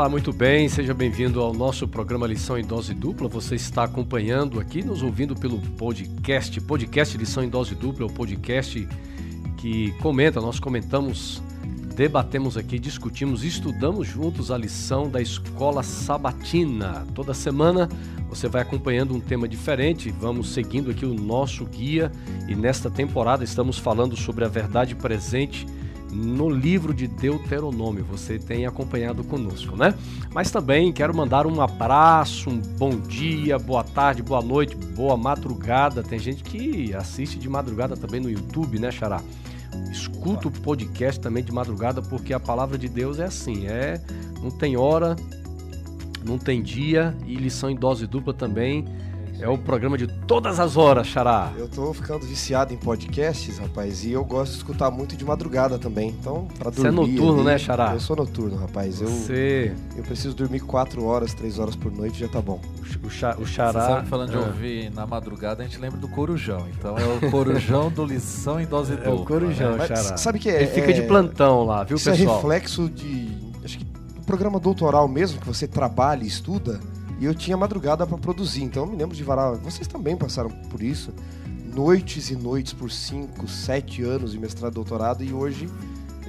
Olá, muito bem, seja bem-vindo ao nosso programa Lição em Dose Dupla. Você está acompanhando aqui, nos ouvindo pelo podcast, podcast Lição em Dose Dupla, é o podcast que comenta, nós comentamos, debatemos aqui, discutimos, estudamos juntos a lição da escola sabatina. Toda semana você vai acompanhando um tema diferente, vamos seguindo aqui o nosso guia e nesta temporada estamos falando sobre a verdade presente no livro de Deuteronômio. Você tem acompanhado conosco, né? Mas também quero mandar um abraço, um bom dia, boa tarde, boa noite, boa madrugada. Tem gente que assiste de madrugada também no YouTube, né, Xará? Escuta o podcast também de madrugada, porque a palavra de Deus é assim, é não tem hora, não tem dia e lição em dose dupla também é o programa de todas as horas, Xará. Eu tô ficando viciado em podcasts, rapaz, e eu gosto de escutar muito de madrugada também. Então, pra dormir. Você é noturno, ali, né, Xará? Eu sou noturno, rapaz. Você. Eu, eu preciso dormir 4 horas, 3 horas por noite já tá bom. O, xa, o Xará. Você sabe, falando de é. ouvir na madrugada, a gente lembra do Corujão. Então é o Corujão do Lição em Dose Dupla. É o Corujão, né? Xará. Sabe que é? Ele fica de plantão lá, viu, isso é pessoal? é reflexo de. Acho que do programa doutoral mesmo, que você trabalha e estuda e eu tinha madrugada para produzir, então eu me lembro de varar. Vocês também passaram por isso. Noites e noites por 5, 7 anos de mestrado e doutorado, e hoje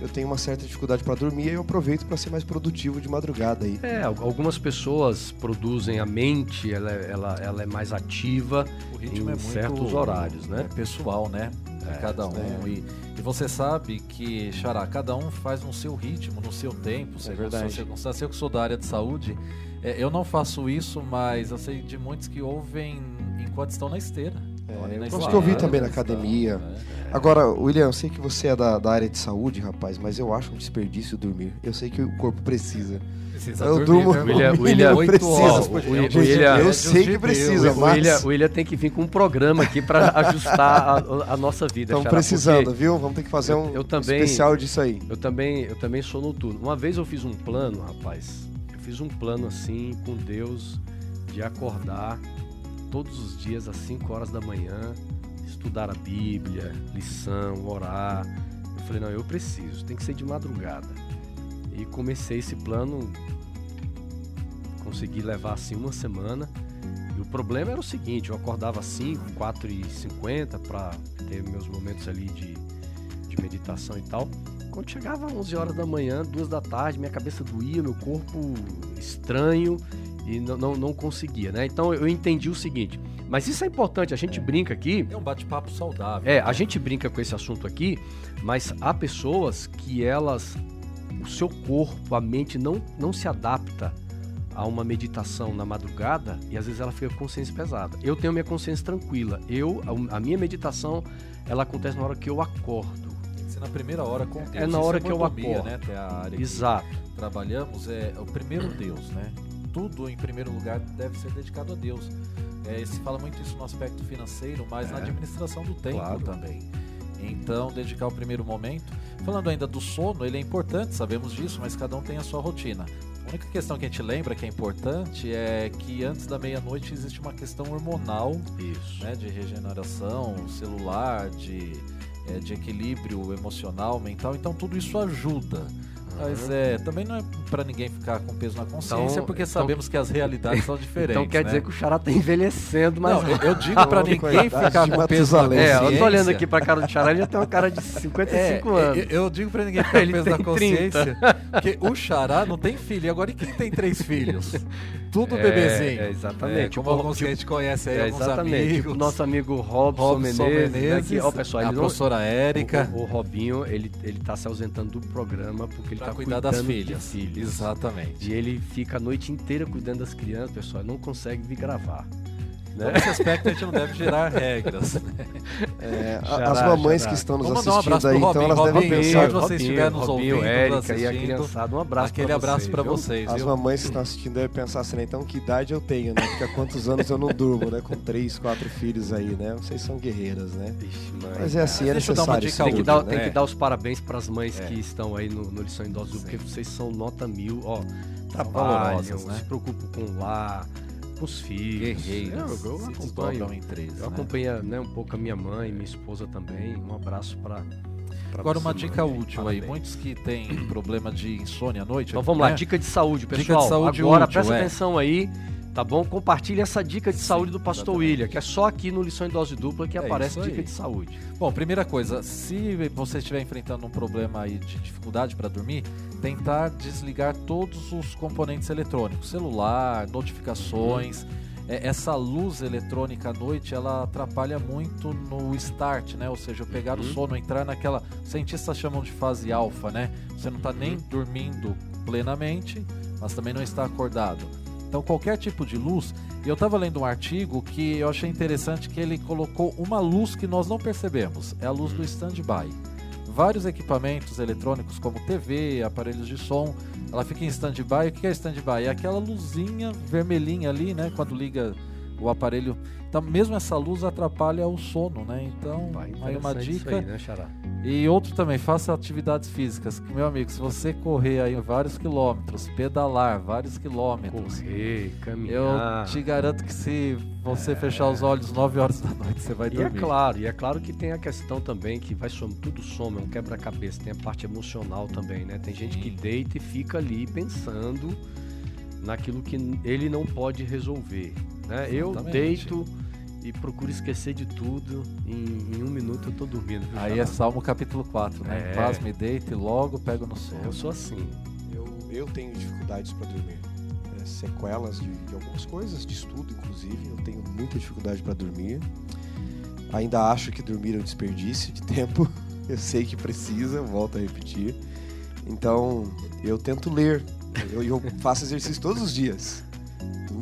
eu tenho uma certa dificuldade para dormir e eu aproveito para ser mais produtivo de madrugada aí. É, algumas pessoas produzem a mente, ela, é, ela, ela é mais ativa em é certos horários, né? É pessoal, né? É, cada um. É. E, e, você sabe que, Xará, cada um faz no seu ritmo, no seu tempo, é sua circunstância. Eu que sou da área de saúde, é, eu não faço isso, mas eu sei de muitos que ouvem enquanto estão na esteira. É, eu gosto de ouvir também na academia. Né? Agora, William, eu sei que você é da, da área de saúde, rapaz, mas eu acho um desperdício dormir. Eu sei que o corpo precisa. Precisa eu dormir, durmo. Né? William, William precisa. William, William, eu sei que precisa, mas... William, William tem que vir com um programa aqui para ajustar a, a, nossa vida. Estamos precisando, viu? Vamos ter que fazer um eu também, especial disso aí. Eu também, eu também sou noturno. Uma vez eu fiz um plano, rapaz fiz um plano assim com Deus de acordar todos os dias às 5 horas da manhã, estudar a Bíblia, lição, orar. Eu falei, não, eu preciso, tem que ser de madrugada. E comecei esse plano, consegui levar assim uma semana. E o problema era o seguinte, eu acordava às 5, 4 e 50 para ter meus momentos ali de, de meditação e tal. Quando chegava 11 horas da manhã, 2 da tarde, minha cabeça doía, meu corpo estranho e não, não, não conseguia, né? Então eu entendi o seguinte, mas isso é importante, a gente é. brinca aqui. É um bate-papo saudável. É, a gente brinca com esse assunto aqui, mas há pessoas que elas, o seu corpo, a mente não, não se adapta a uma meditação na madrugada e às vezes ela fica com consciência pesada. Eu tenho minha consciência tranquila. Eu, a, a minha meditação, ela acontece na hora que eu acordo na primeira hora com Deus. É na hora Isso que é eu acordo. Né? Que é a área Exato. Que trabalhamos é o primeiro Deus, né? Tudo em primeiro lugar deve ser dedicado a Deus. É, se fala muito isso no aspecto financeiro, mas é. na administração do tempo claro. também. Então, dedicar o primeiro momento. Falando ainda do sono, ele é importante, sabemos disso, mas cada um tem a sua rotina. A única questão que a gente lembra que é importante é que antes da meia-noite existe uma questão hormonal, Isso. Né, de regeneração celular, de é, de equilíbrio emocional, mental, então tudo isso ajuda. Mas é, também não é para ninguém ficar com peso na consciência, então, porque então, sabemos que as realidades são diferentes. Então quer né? dizer que o Xará tá envelhecendo, mas. Não, eu, eu digo para ninguém ficar com peso na consciência. É, eu tô olhando aqui pra cara do Xará, ele já tem uma cara de 55 é, anos. Eu, eu digo para ninguém ficar com peso na consciência, porque o Xará não tem filho. E agora e quem tem três filhos? Tudo é, bebezinho. É, exatamente. É, como alguns tipo, que a gente conhece aí, é, alguns exatamente. amigos. Tipo, nosso amigo Robson, Robson Menezes. Menezes né, ó, pessoal, a professora não, Érica. O, o, Robinho, ele, ele tá se ausentando do programa porque ele pra tá cuidar das filhas. filhos. Exatamente. E ele fica a noite inteira cuidando das crianças, pessoal, não consegue vir gravar. Né? Nesse aspecto a gente não deve gerar regras. Né? É, as mamães que estão nos Vamos assistindo um aí, então elas Robinho, devem pensar. Se você estiver nos Robinho, ouvindo, Érica e a criançada, um abraço Aquele abraço para vocês. As mamães que estão assistindo devem pensar assim, né? então que idade eu tenho, né? Porque há quantos anos eu não durmo, né? Com três, quatro filhos aí, né? Vocês são guerreiras, né? Ixi, Mas é assim, é necessário. Tem que, dar, tem que dar os parabéns para as mães é. que estão aí no, no Lição Idosos, porque vocês são nota mil, ó. Trabalham, né? se preocupam com o lar com os filhos. Guerreiros. Eu, eu acompanho. Em três, eu né? acompanho né, um pouco a minha mãe, minha esposa também. Um abraço para Agora, uma dica útil aí. Muitos que têm problema de insônia à noite. Então vamos né? lá, dica de saúde, pessoal. Dica de saúde Agora, útil, presta é. atenção aí. Tá bom? Compartilhe essa dica de Sim, saúde do Pastor exatamente. William, que é só aqui no Lição em Dose Dupla que é aparece dica de saúde. Bom, primeira coisa, se você estiver enfrentando um problema aí de dificuldade para dormir, tentar desligar todos os componentes eletrônicos, celular, notificações. Uhum é, essa luz eletrônica à noite ela atrapalha muito no start, né? Ou seja, pegar uhum. o sono, entrar naquela. Cientistas chamam de fase alfa, né? Você não está nem uhum. dormindo plenamente, mas também não está acordado. Então, qualquer tipo de luz. E eu estava lendo um artigo que eu achei interessante que ele colocou uma luz que nós não percebemos. É a luz do uhum. stand-by. Vários equipamentos eletrônicos, como TV, aparelhos de som, ela fica em stand-by. O que é stand-by? É aquela luzinha vermelhinha ali, né? Quando liga o aparelho. Então, mesmo essa luz atrapalha o sono, né? Então, aí uma dica. Aí, né, e outro também, faça atividades físicas. Meu amigo, se você correr aí vários quilômetros, pedalar vários quilômetros, correr, caminhar. Eu te garanto que se você é... fechar os olhos 9 horas da noite, você vai e dormir. E é claro, e é claro que tem a questão também que vai somar, tudo soma, é um quebra-cabeça, tem a parte emocional também, né? Tem gente Sim. que deita e fica ali pensando naquilo que ele não pode resolver. Né? Eu deito e procuro esquecer de tudo. Em, em um minuto eu tô dormindo. Aí é Salmo capítulo 4, né? É. Paz me deito e logo pego no sono. Eu sou assim. Eu, eu tenho dificuldades para dormir. É, sequelas de, de, algumas coisas, de estudo inclusive. Eu tenho muita dificuldade para dormir. Ainda acho que dormir é um desperdício de tempo. Eu sei que precisa, volto a repetir. Então, eu tento ler. Eu, eu faço exercício todos os dias.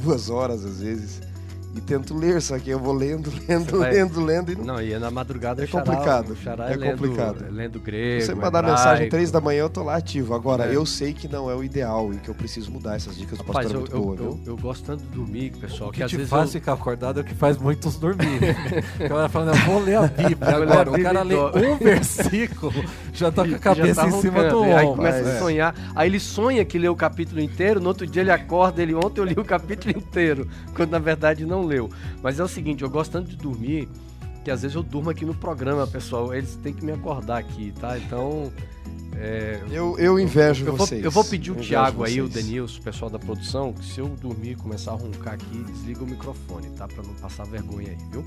Duas horas às vezes e tento ler, só que eu vou lendo, lendo, vai... lendo, lendo. E não... não, e é na madrugada é complicado. é, é lendo, complicado. Lendo grego. Você me mandar mensagem três da manhã, eu tô lá ativo. Agora, é. eu sei que não é o ideal e que eu preciso mudar essas dicas do pastor. Rapaz, eu, muito eu, boa, eu, viu? eu, gosto tanto de dormir, pessoal, o que, que às vezes faz eu... ficar acordado é o que faz muitos dormir. o cara falando, eu vou ler a Bíblia agora. O cara lê um versículo, já tá com a cabeça tá em cima do ombro. Aí começa a é. sonhar. Aí ele sonha que leu o capítulo inteiro, no outro dia ele acorda, ele ontem eu li o capítulo inteiro, quando na verdade não leu. Mas é o seguinte, eu gosto tanto de dormir que às vezes eu durmo aqui no programa, pessoal. Eles têm que me acordar aqui, tá? Então. É, eu, eu invejo eu, vocês. Vou, eu vou pedir o Thiago aí, o Denilson, o pessoal da produção, que se eu dormir e começar a roncar aqui, desliga o microfone, tá? Pra não passar vergonha aí, viu?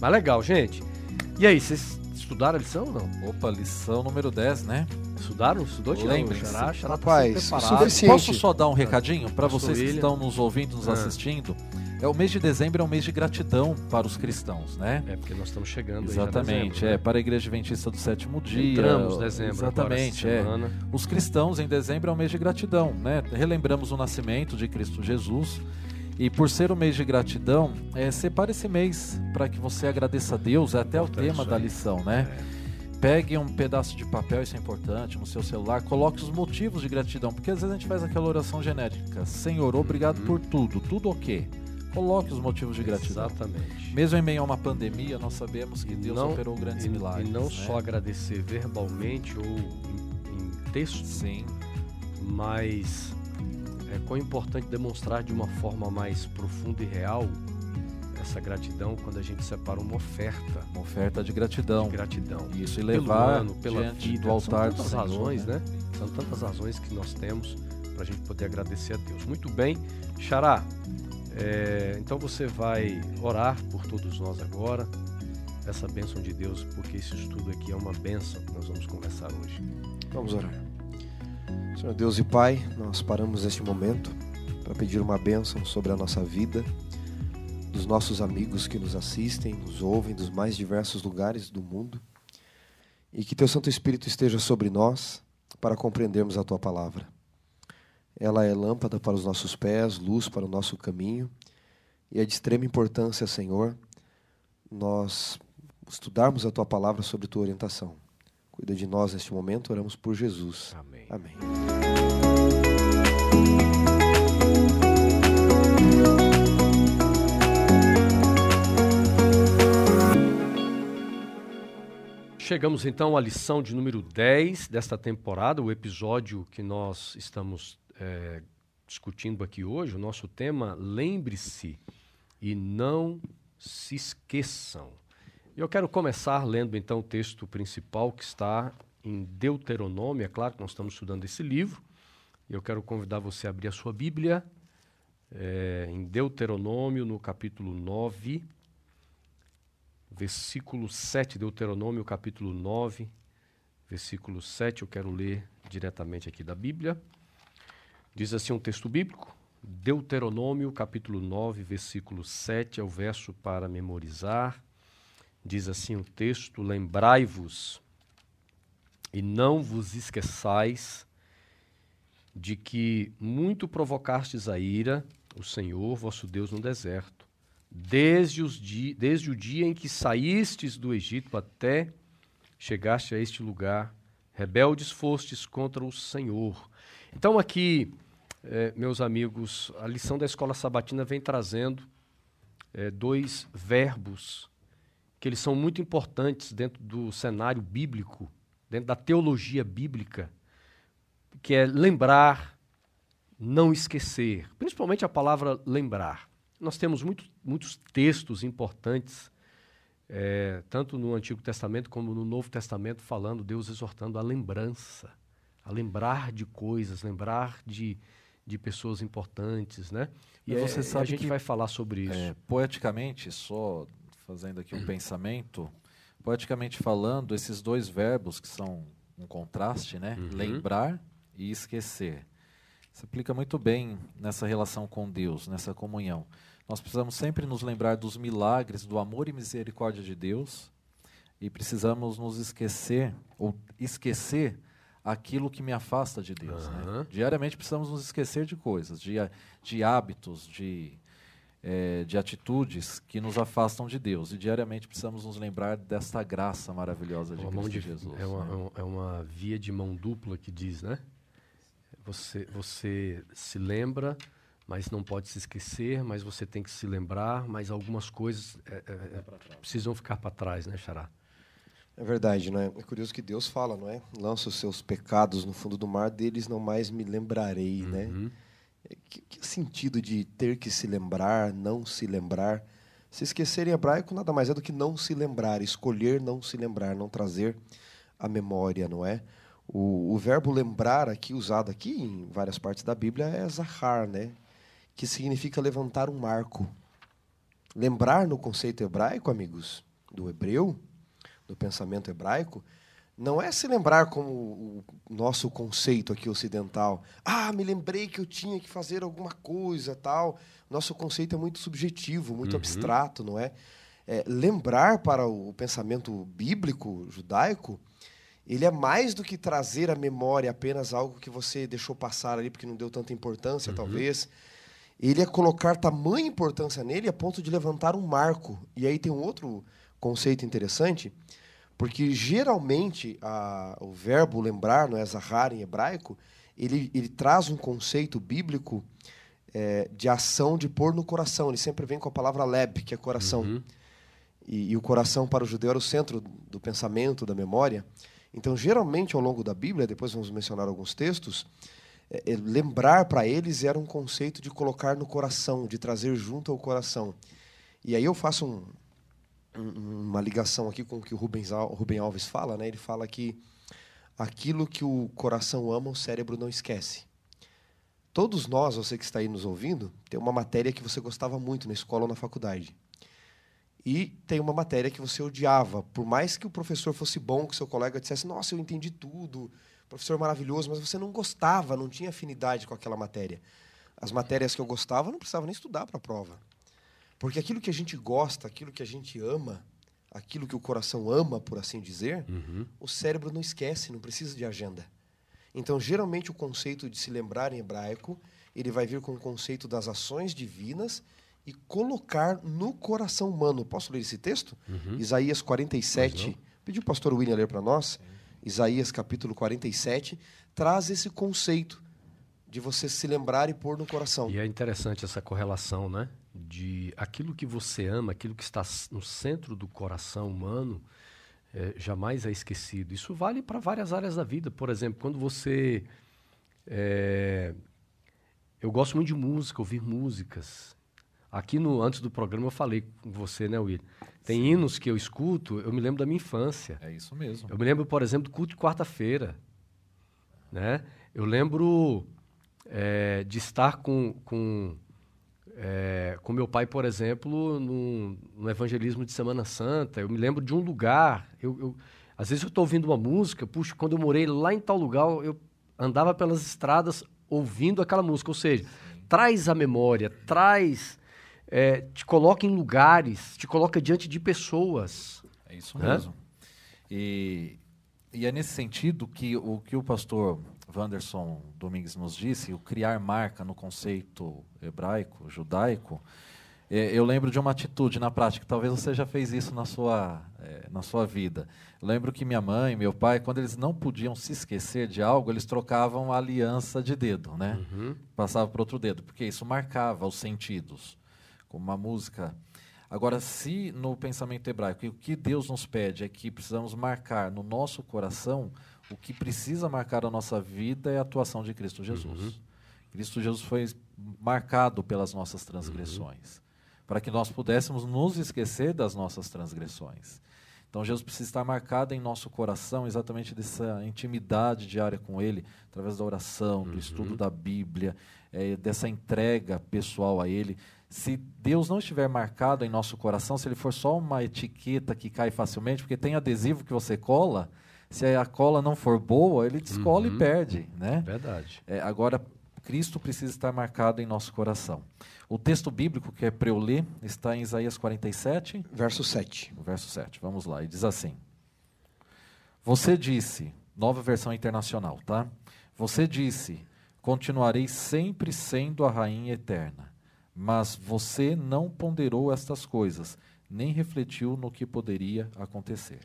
Mas legal, gente. E aí, vocês estudaram a lição ou não? Opa, lição número 10, né? Estudaram? Estudou? Lembre-se. Xará, Xará tá Rapaz, tá Posso só dar um recadinho para vocês que estão nos ouvindo, nos ah. assistindo? É o mês de dezembro é um mês de gratidão para os cristãos, né? É porque nós estamos chegando. Exatamente, dezembro, é né? para a Igreja Adventista do Sétimo Dia. Entramos dezembro. Exatamente, é. Os cristãos em dezembro é um mês de gratidão, né? Relembramos o nascimento de Cristo Jesus. E por ser o mês de gratidão, é, separe esse mês para que você agradeça a Deus, é até o tema da lição, né? É. Pegue um pedaço de papel, isso é importante, no seu celular, coloque os motivos de gratidão, porque às vezes a gente faz aquela oração genérica: Senhor, obrigado uhum. por tudo. Tudo o quê? Coloque os motivos de gratidão. Exatamente. Mesmo em meio a uma pandemia, nós sabemos que Deus não, operou grandes e, milagres. E não né? só agradecer verbalmente ou em, em texto, Sim. mas é quão importante demonstrar de uma forma mais profunda e real essa gratidão quando a gente separa uma oferta. Uma oferta de gratidão. De gratidão. Isso, e levar ano, pela diante vida. do altar São tantas razões, né? né? São tantas razões que nós temos para a gente poder agradecer a Deus. Muito bem. Xará, é, então você vai orar por todos nós agora, essa bênção de Deus, porque esse estudo aqui é uma bênção que nós vamos conversar hoje. Vamos orar. Senhor Deus e Pai, nós paramos neste momento para pedir uma bênção sobre a nossa vida, dos nossos amigos que nos assistem, nos ouvem dos mais diversos lugares do mundo, e que Teu Santo Espírito esteja sobre nós para compreendermos a Tua palavra. Ela é lâmpada para os nossos pés, luz para o nosso caminho. E é de extrema importância, Senhor, nós estudarmos a tua palavra sobre tua orientação. Cuida de nós neste momento, oramos por Jesus. Amém. Amém. Chegamos então à lição de número 10 desta temporada, o episódio que nós estamos é, discutindo aqui hoje, o nosso tema, lembre-se e não se esqueçam. Eu quero começar lendo então o texto principal que está em Deuteronômio, é claro que nós estamos estudando esse livro, e eu quero convidar você a abrir a sua Bíblia é, em Deuteronômio, no capítulo 9, versículo 7, Deuteronômio, capítulo 9, versículo 7, eu quero ler diretamente aqui da Bíblia. Diz assim um texto bíblico, Deuteronômio, capítulo 9, versículo 7, é o verso para memorizar. Diz assim o texto: Lembrai-vos e não vos esqueçais de que muito provocastes a ira, o Senhor vosso Deus, no deserto, desde, os di desde o dia em que saístes do Egito até chegaste a este lugar, rebeldes fostes contra o Senhor. Então, aqui, eh, meus amigos, a lição da escola sabatina vem trazendo eh, dois verbos que eles são muito importantes dentro do cenário bíblico, dentro da teologia bíblica, que é lembrar, não esquecer. Principalmente a palavra lembrar. Nós temos muito, muitos textos importantes, é, tanto no Antigo Testamento como no Novo Testamento, falando, Deus exortando a lembrança, a lembrar de coisas, lembrar de, de pessoas importantes, né? E, você é, sabe a gente vai falar sobre isso. É, poeticamente, só fazendo aqui um pensamento, poeticamente falando, esses dois verbos que são um contraste, né? Uhum. Lembrar e esquecer. Se aplica muito bem nessa relação com Deus, nessa comunhão. Nós precisamos sempre nos lembrar dos milagres, do amor e misericórdia de Deus, e precisamos nos esquecer, ou esquecer aquilo que me afasta de Deus. Uhum. Né? Diariamente precisamos nos esquecer de coisas, de, de hábitos, de é, de atitudes que nos afastam de Deus. E diariamente precisamos nos lembrar desta graça maravilhosa de uma Cristo de, Jesus. É uma, né? é uma via de mão dupla que diz, né? Você, você se lembra, mas não pode se esquecer, mas você tem que se lembrar, mas algumas coisas é, é, é precisam ficar para trás, né, Xará? É verdade, não é? É curioso que Deus fala, não é? Lança os seus pecados no fundo do mar, deles não mais me lembrarei, né? uhum. né? Que, que sentido de ter que se lembrar, não se lembrar? Se esquecer em hebraico nada mais é do que não se lembrar, escolher não se lembrar, não trazer a memória, não é? O, o verbo lembrar aqui, usado aqui em várias partes da Bíblia, é zahar, né? que significa levantar um marco. Lembrar no conceito hebraico, amigos, do hebreu, do pensamento hebraico, não é se lembrar como o nosso conceito aqui ocidental. Ah, me lembrei que eu tinha que fazer alguma coisa, tal. Nosso conceito é muito subjetivo, muito uhum. abstrato, não é? é? Lembrar para o pensamento bíblico, judaico, ele é mais do que trazer à memória apenas algo que você deixou passar ali porque não deu tanta importância, uhum. talvez. Ele é colocar tamanha importância nele a ponto de levantar um marco. E aí tem um outro conceito interessante, porque geralmente a, o verbo lembrar, não é Zahar em hebraico, ele, ele traz um conceito bíblico é, de ação de pôr no coração. Ele sempre vem com a palavra leb, que é coração. Uhum. E, e, o coração para o judeu era o centro do pensamento, da memória. Então, geralmente, ao longo da Bíblia, depois vamos mencionar alguns textos, é, é, lembrar para eles era um conceito de colocar no coração, de trazer junto ao coração. E aí eu faço um, uma ligação aqui com o que o Rubens, Rubem Alves fala, né? Ele fala que aquilo que o coração ama, o cérebro não esquece. Todos nós, você que está aí nos ouvindo, tem uma matéria que você gostava muito na escola ou na faculdade. E tem uma matéria que você odiava. Por mais que o professor fosse bom, que seu colega dissesse, nossa, eu entendi tudo, professor maravilhoso, mas você não gostava, não tinha afinidade com aquela matéria. As matérias que eu gostava, eu não precisava nem estudar para a prova. Porque aquilo que a gente gosta, aquilo que a gente ama, aquilo que o coração ama, por assim dizer, uhum. o cérebro não esquece, não precisa de agenda. Então, geralmente, o conceito de se lembrar em hebraico, ele vai vir com o conceito das ações divinas e colocar no coração humano. Posso ler esse texto? Uhum. Isaías 47. Pediu o pastor William ler para nós. Isaías capítulo 47 traz esse conceito de você se lembrar e pôr no coração. E é interessante essa correlação, né? De aquilo que você ama, aquilo que está no centro do coração humano, é, jamais é esquecido. Isso vale para várias áreas da vida. Por exemplo, quando você. É, eu gosto muito de música, ouvir músicas. Aqui no antes do programa eu falei com você, né, Will? Tem Sim. hinos que eu escuto, eu me lembro da minha infância. É isso mesmo. Eu me lembro, por exemplo, do culto de quarta-feira. Né? Eu lembro é, de estar com, com, é, com meu pai, por exemplo, no, no, evangelismo de Semana Santa. Eu me lembro de um lugar. Eu, eu às vezes eu estou ouvindo uma música, puxa, quando eu morei lá em tal lugar, eu andava pelas estradas ouvindo aquela música. Ou seja, Sim. traz a memória, traz. É, te coloca em lugares, te coloca diante de pessoas. É isso né? mesmo. E, e é nesse sentido que o que o pastor Wanderson Domingues nos disse, o criar marca no conceito hebraico, judaico, é, eu lembro de uma atitude na prática, talvez você já fez isso na sua, é, na sua vida. Eu lembro que minha mãe e meu pai, quando eles não podiam se esquecer de algo, eles trocavam a aliança de dedo, né? Uhum. Passava para outro dedo, porque isso marcava os sentidos, como uma música. Agora, se no pensamento hebraico, o que Deus nos pede é que precisamos marcar no nosso coração o que precisa marcar a nossa vida é a atuação de Cristo Jesus. Uhum. Cristo Jesus foi marcado pelas nossas transgressões, uhum. para que nós pudéssemos nos esquecer das nossas transgressões. Então, Jesus precisa estar marcado em nosso coração exatamente dessa intimidade diária com Ele, através da oração, do uhum. estudo da Bíblia, é, dessa entrega pessoal a Ele. Se Deus não estiver marcado em nosso coração, se Ele for só uma etiqueta que cai facilmente, porque tem adesivo que você cola, se a cola não for boa, ele descola uhum. e perde. Né? Verdade. É, agora, Cristo precisa estar marcado em nosso coração. O texto bíblico que é para eu ler está em Isaías 47, verso 7. O verso 7. Vamos lá. E diz assim: Você disse, nova versão internacional, tá? Você disse: Continuarei sempre sendo a rainha eterna. Mas você não ponderou estas coisas, nem refletiu no que poderia acontecer.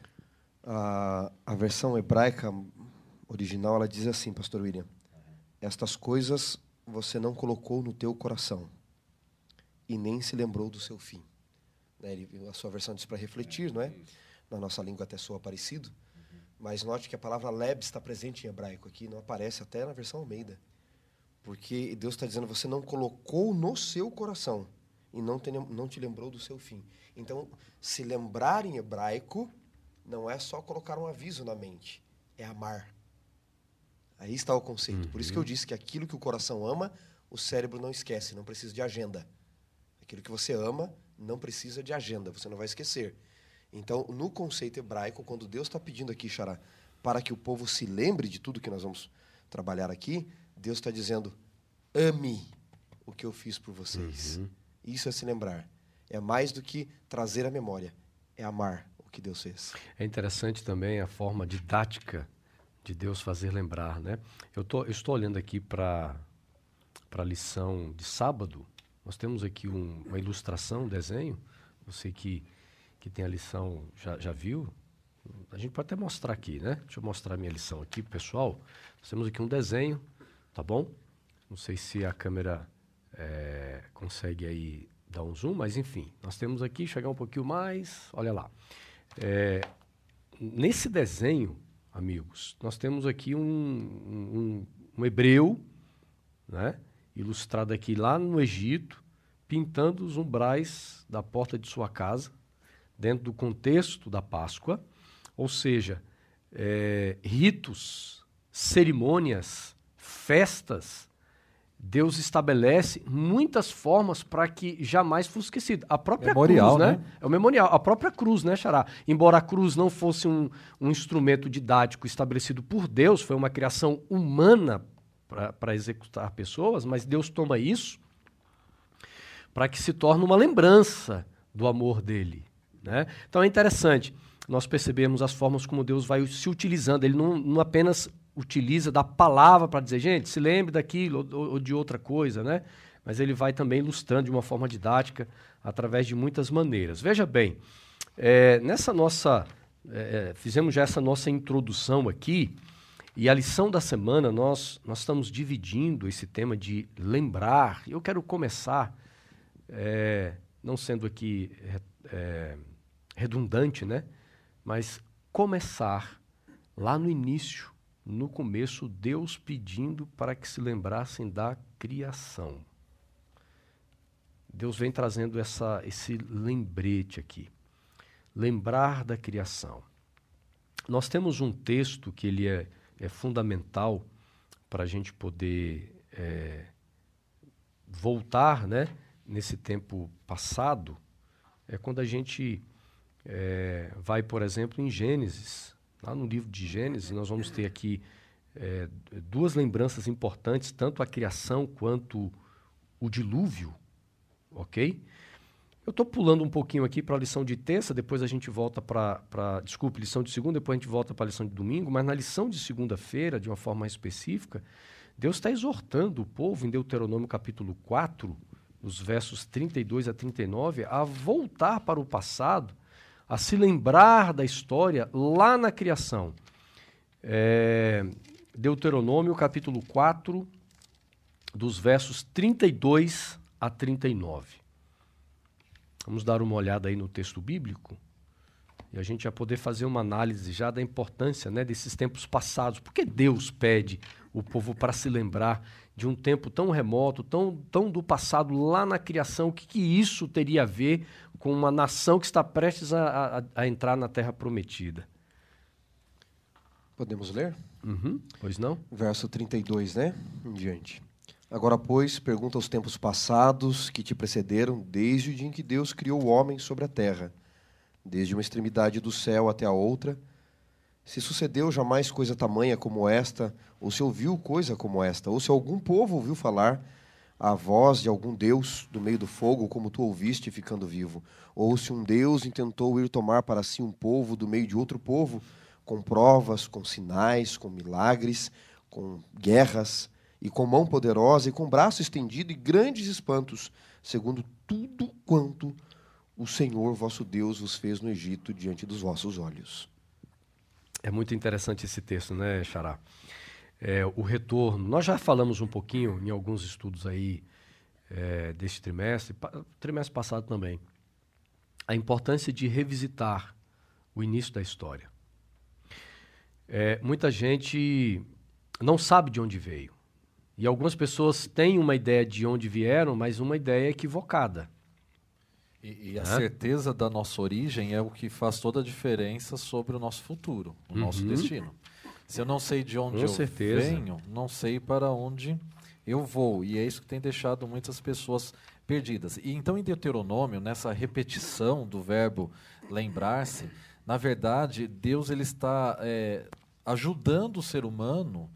A, a versão hebraica original ela diz assim, Pastor William: Estas coisas você não colocou no teu coração e nem se lembrou do seu fim. Né? Ele, a sua versão diz para refletir, não é? Na nossa língua até soa parecido. Mas note que a palavra leb está presente em hebraico aqui, não aparece até na versão Almeida. Porque Deus está dizendo, você não colocou no seu coração e não te, não te lembrou do seu fim. Então, se lembrar em hebraico não é só colocar um aviso na mente, é amar. Aí está o conceito. Uhum. Por isso que eu uhum. disse que aquilo que o coração ama, o cérebro não esquece, não precisa de agenda. Aquilo que você ama não precisa de agenda, você não vai esquecer. Então, no conceito hebraico, quando Deus está pedindo aqui, Xará, para que o povo se lembre de tudo que nós vamos trabalhar aqui, Deus está dizendo: ame o que eu fiz por vocês. Uhum. Isso é se lembrar. É mais do que trazer a memória, é amar o que Deus fez. É interessante também a forma didática de Deus fazer lembrar, né? Eu, tô, eu estou olhando aqui para a lição de sábado. Nós temos aqui um, uma ilustração, um desenho. Você que, que tem a lição já, já viu? A gente pode até mostrar aqui, né? Deixa eu mostrar a minha lição aqui, pessoal. Nós temos aqui um desenho, tá bom? Não sei se a câmera é, consegue aí dar um zoom, mas enfim, nós temos aqui, chegar um pouquinho mais, olha lá. É, nesse desenho, amigos, nós temos aqui um, um, um hebreu, né, ilustrado aqui lá no Egito, pintando os umbrais da porta de sua casa, dentro do contexto da Páscoa, ou seja, é, ritos, cerimônias, festas Deus estabelece muitas formas para que jamais fosse esquecido. A própria memorial, cruz, né? né? É o memorial. A própria cruz, né, Xará? Embora a cruz não fosse um, um instrumento didático estabelecido por Deus, foi uma criação humana para executar pessoas, mas Deus toma isso para que se torne uma lembrança do amor dele. Né? Então é interessante nós percebemos as formas como Deus vai se utilizando. Ele não, não apenas utiliza da palavra para dizer, gente, se lembre daquilo ou, ou, de outra coisa, né? Mas ele vai também ilustrando de uma forma didática através de muitas maneiras. Veja bem, é, nessa nossa. É, fizemos já essa nossa introdução aqui, e a lição da semana nós, nós estamos dividindo esse tema de lembrar. Eu quero começar, é, não sendo aqui é, redundante, né? Mas começar lá no início no começo, Deus pedindo para que se lembrassem da criação. Deus vem trazendo essa, esse lembrete aqui. Lembrar da criação. Nós temos um texto que ele é, é fundamental para a gente poder é, voltar né, nesse tempo passado. É quando a gente é, vai, por exemplo, em Gênesis. Lá no livro de Gênesis, nós vamos ter aqui é, duas lembranças importantes, tanto a criação quanto o dilúvio, ok? Eu estou pulando um pouquinho aqui para a lição de terça, depois a gente volta para. Desculpe, lição de segunda, depois a gente volta para a lição de domingo, mas na lição de segunda-feira, de uma forma específica, Deus está exortando o povo em Deuteronômio capítulo 4, nos versos 32 a 39, a voltar para o passado, a se lembrar da história lá na criação. É, Deuteronômio capítulo 4, dos versos 32 a 39. Vamos dar uma olhada aí no texto bíblico e a gente vai poder fazer uma análise já da importância né, desses tempos passados. Por que Deus pede o povo para se lembrar de um tempo tão remoto, tão, tão do passado, lá na criação? O que, que isso teria a ver com uma nação que está prestes a, a, a entrar na terra prometida? Podemos ler? Uhum, pois não? Verso 32, né? Em diante. Agora, pois, pergunta aos tempos passados que te precederam, desde o dia em que Deus criou o homem sobre a terra, desde uma extremidade do céu até a outra, se sucedeu jamais coisa tamanha como esta, ou se ouviu coisa como esta, ou se algum povo ouviu falar a voz de algum Deus do meio do fogo, como tu ouviste ficando vivo, ou se um Deus intentou ir tomar para si um povo do meio de outro povo, com provas, com sinais, com milagres, com guerras, e com mão poderosa, e com braço estendido, e grandes espantos, segundo tudo quanto o Senhor vosso Deus vos fez no Egito diante dos vossos olhos. É muito interessante esse texto, né, Xará? É, o retorno. Nós já falamos um pouquinho em alguns estudos aí é, deste trimestre, trimestre passado também, a importância de revisitar o início da história. É, muita gente não sabe de onde veio. E algumas pessoas têm uma ideia de onde vieram, mas uma ideia equivocada. E, e a certeza da nossa origem é o que faz toda a diferença sobre o nosso futuro, o uhum. nosso destino. Se eu não sei de onde Com eu certeza. venho, não sei para onde eu vou. E é isso que tem deixado muitas pessoas perdidas. E então, em Deuteronômio, nessa repetição do verbo lembrar-se, na verdade, Deus ele está é, ajudando o ser humano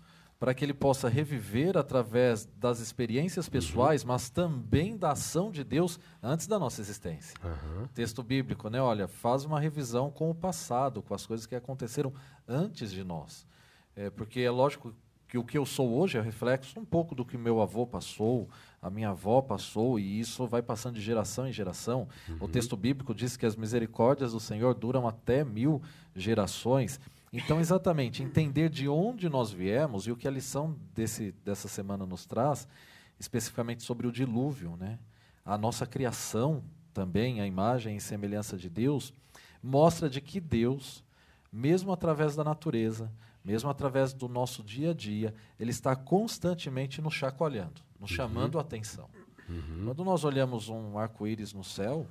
para que ele possa reviver através das experiências pessoais, uhum. mas também da ação de Deus antes da nossa existência. Uhum. Texto bíblico, né? Olha, faz uma revisão com o passado, com as coisas que aconteceram antes de nós. É, porque é lógico que o que eu sou hoje é reflexo um pouco do que meu avô passou, a minha avó passou, e isso vai passando de geração em geração. Uhum. O texto bíblico diz que as misericórdias do Senhor duram até mil gerações. Então, exatamente, entender de onde nós viemos e o que a lição desse, dessa semana nos traz, especificamente sobre o dilúvio, né? a nossa criação também, a imagem e semelhança de Deus, mostra de que Deus, mesmo através da natureza, mesmo através do nosso dia a dia, ele está constantemente nos chacoalhando, nos uhum. chamando a atenção. Uhum. Quando nós olhamos um arco-íris no céu,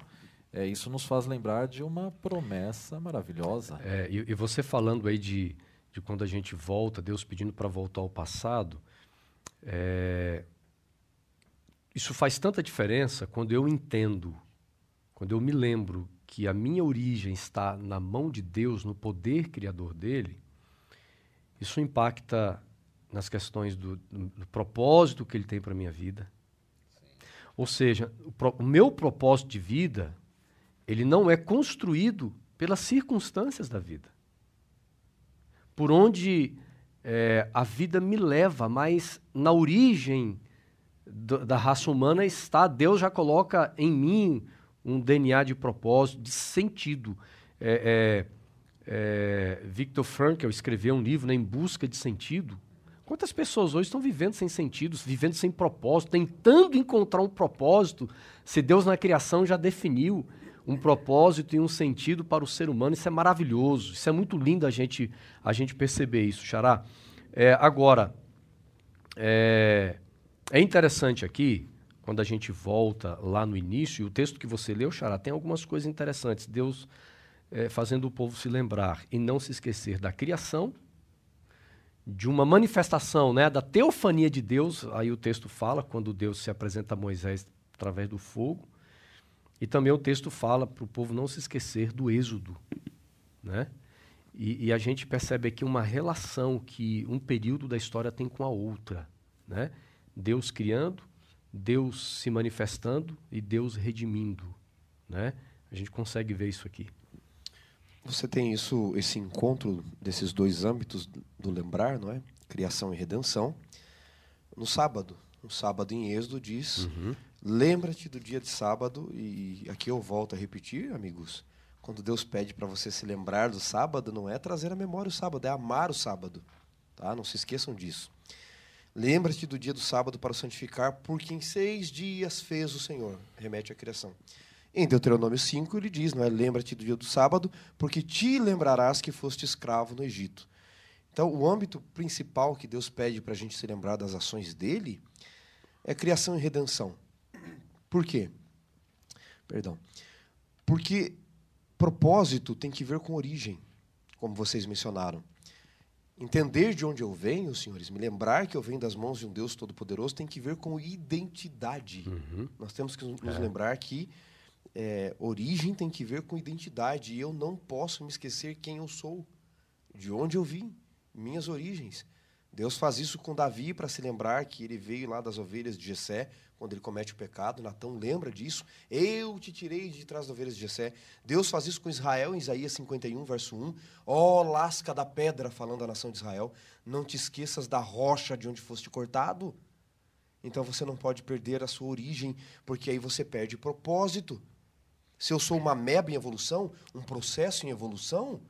é, isso nos faz lembrar de uma promessa maravilhosa. É, e, e, você falando aí de, de quando a gente volta, Deus pedindo para voltar ao passado, é, isso faz tanta diferença quando eu entendo, quando eu me lembro que a minha origem está na mão de Deus, no poder criador dele, isso impacta nas questões do, do, do propósito que ele tem para a minha vida. Sim. Ou seja, o, pro, o, meu propósito de vida, ele não é construído pelas circunstâncias da vida. Por onde é, a vida me leva, mas na origem do, da raça humana está, Deus já coloca em mim um DNA de propósito, de sentido. É, é, é, Viktor Frankl escreveu um livro né, Em Busca de Sentido. Quantas pessoas hoje estão vivendo sem sentido, vivendo sem propósito, tentando encontrar um propósito, se Deus na criação já definiu um propósito e um sentido para o ser humano? Isso é maravilhoso, isso é muito lindo a gente, a gente perceber isso, Xará. É, agora, é, é interessante aqui, quando a gente volta lá no início, e o texto que você leu, Xará, tem algumas coisas interessantes. Deus é, fazendo o povo se lembrar e não se esquecer da criação, de uma manifestação né, da teofania de Deus, aí o texto fala, quando Deus se apresenta a Moisés através do fogo, e também o texto fala para o povo não se esquecer do êxodo. Né? E, e, a gente percebe aqui uma relação que um período da história tem com a outra. Né? Deus criando, Deus se manifestando e Deus redimindo. Né? A gente consegue ver isso aqui. Você tem isso, esse encontro desses dois âmbitos do lembrar, não é? Criação e redenção. No sábado, no sábado em Êxodo diz: uhum. Lembra-te do dia de sábado e aqui eu volto a repetir, amigos. Quando Deus pede para você se lembrar do sábado, não é trazer a memória o sábado, é amar o sábado, tá? Não se esqueçam disso. Lembra-te do dia do sábado para o santificar, porque em seis dias fez o Senhor. Remete à criação. Em Deuteronômio 5, ele diz, não é? Lembra-te do dia do sábado, porque te lembrarás que foste escravo no Egito. Então, o âmbito principal que Deus pede para a gente se lembrar das ações dele é criação e redenção. Por quê? Perdão. Porque propósito tem que ver com origem, como vocês mencionaram. Entender de onde eu venho, senhores, me lembrar que eu venho das mãos de um Deus Todo-Poderoso tem que ver com identidade. Uhum. Nós temos que nos é. lembrar que é, origem tem que ver com identidade. E eu não posso me esquecer quem eu sou, de onde eu vim, minhas origens. Deus faz isso com Davi para se lembrar que ele veio lá das ovelhas de Jessé, quando ele comete o pecado. Natão lembra disso. Eu te tirei de trás das ovelhas de Jessé. Deus faz isso com Israel em Isaías 51, verso 1. Ó oh, lasca da pedra, falando da nação de Israel, não te esqueças da rocha de onde foste cortado. Então você não pode perder a sua origem, porque aí você perde propósito. Se eu sou uma meba em evolução, um processo em evolução,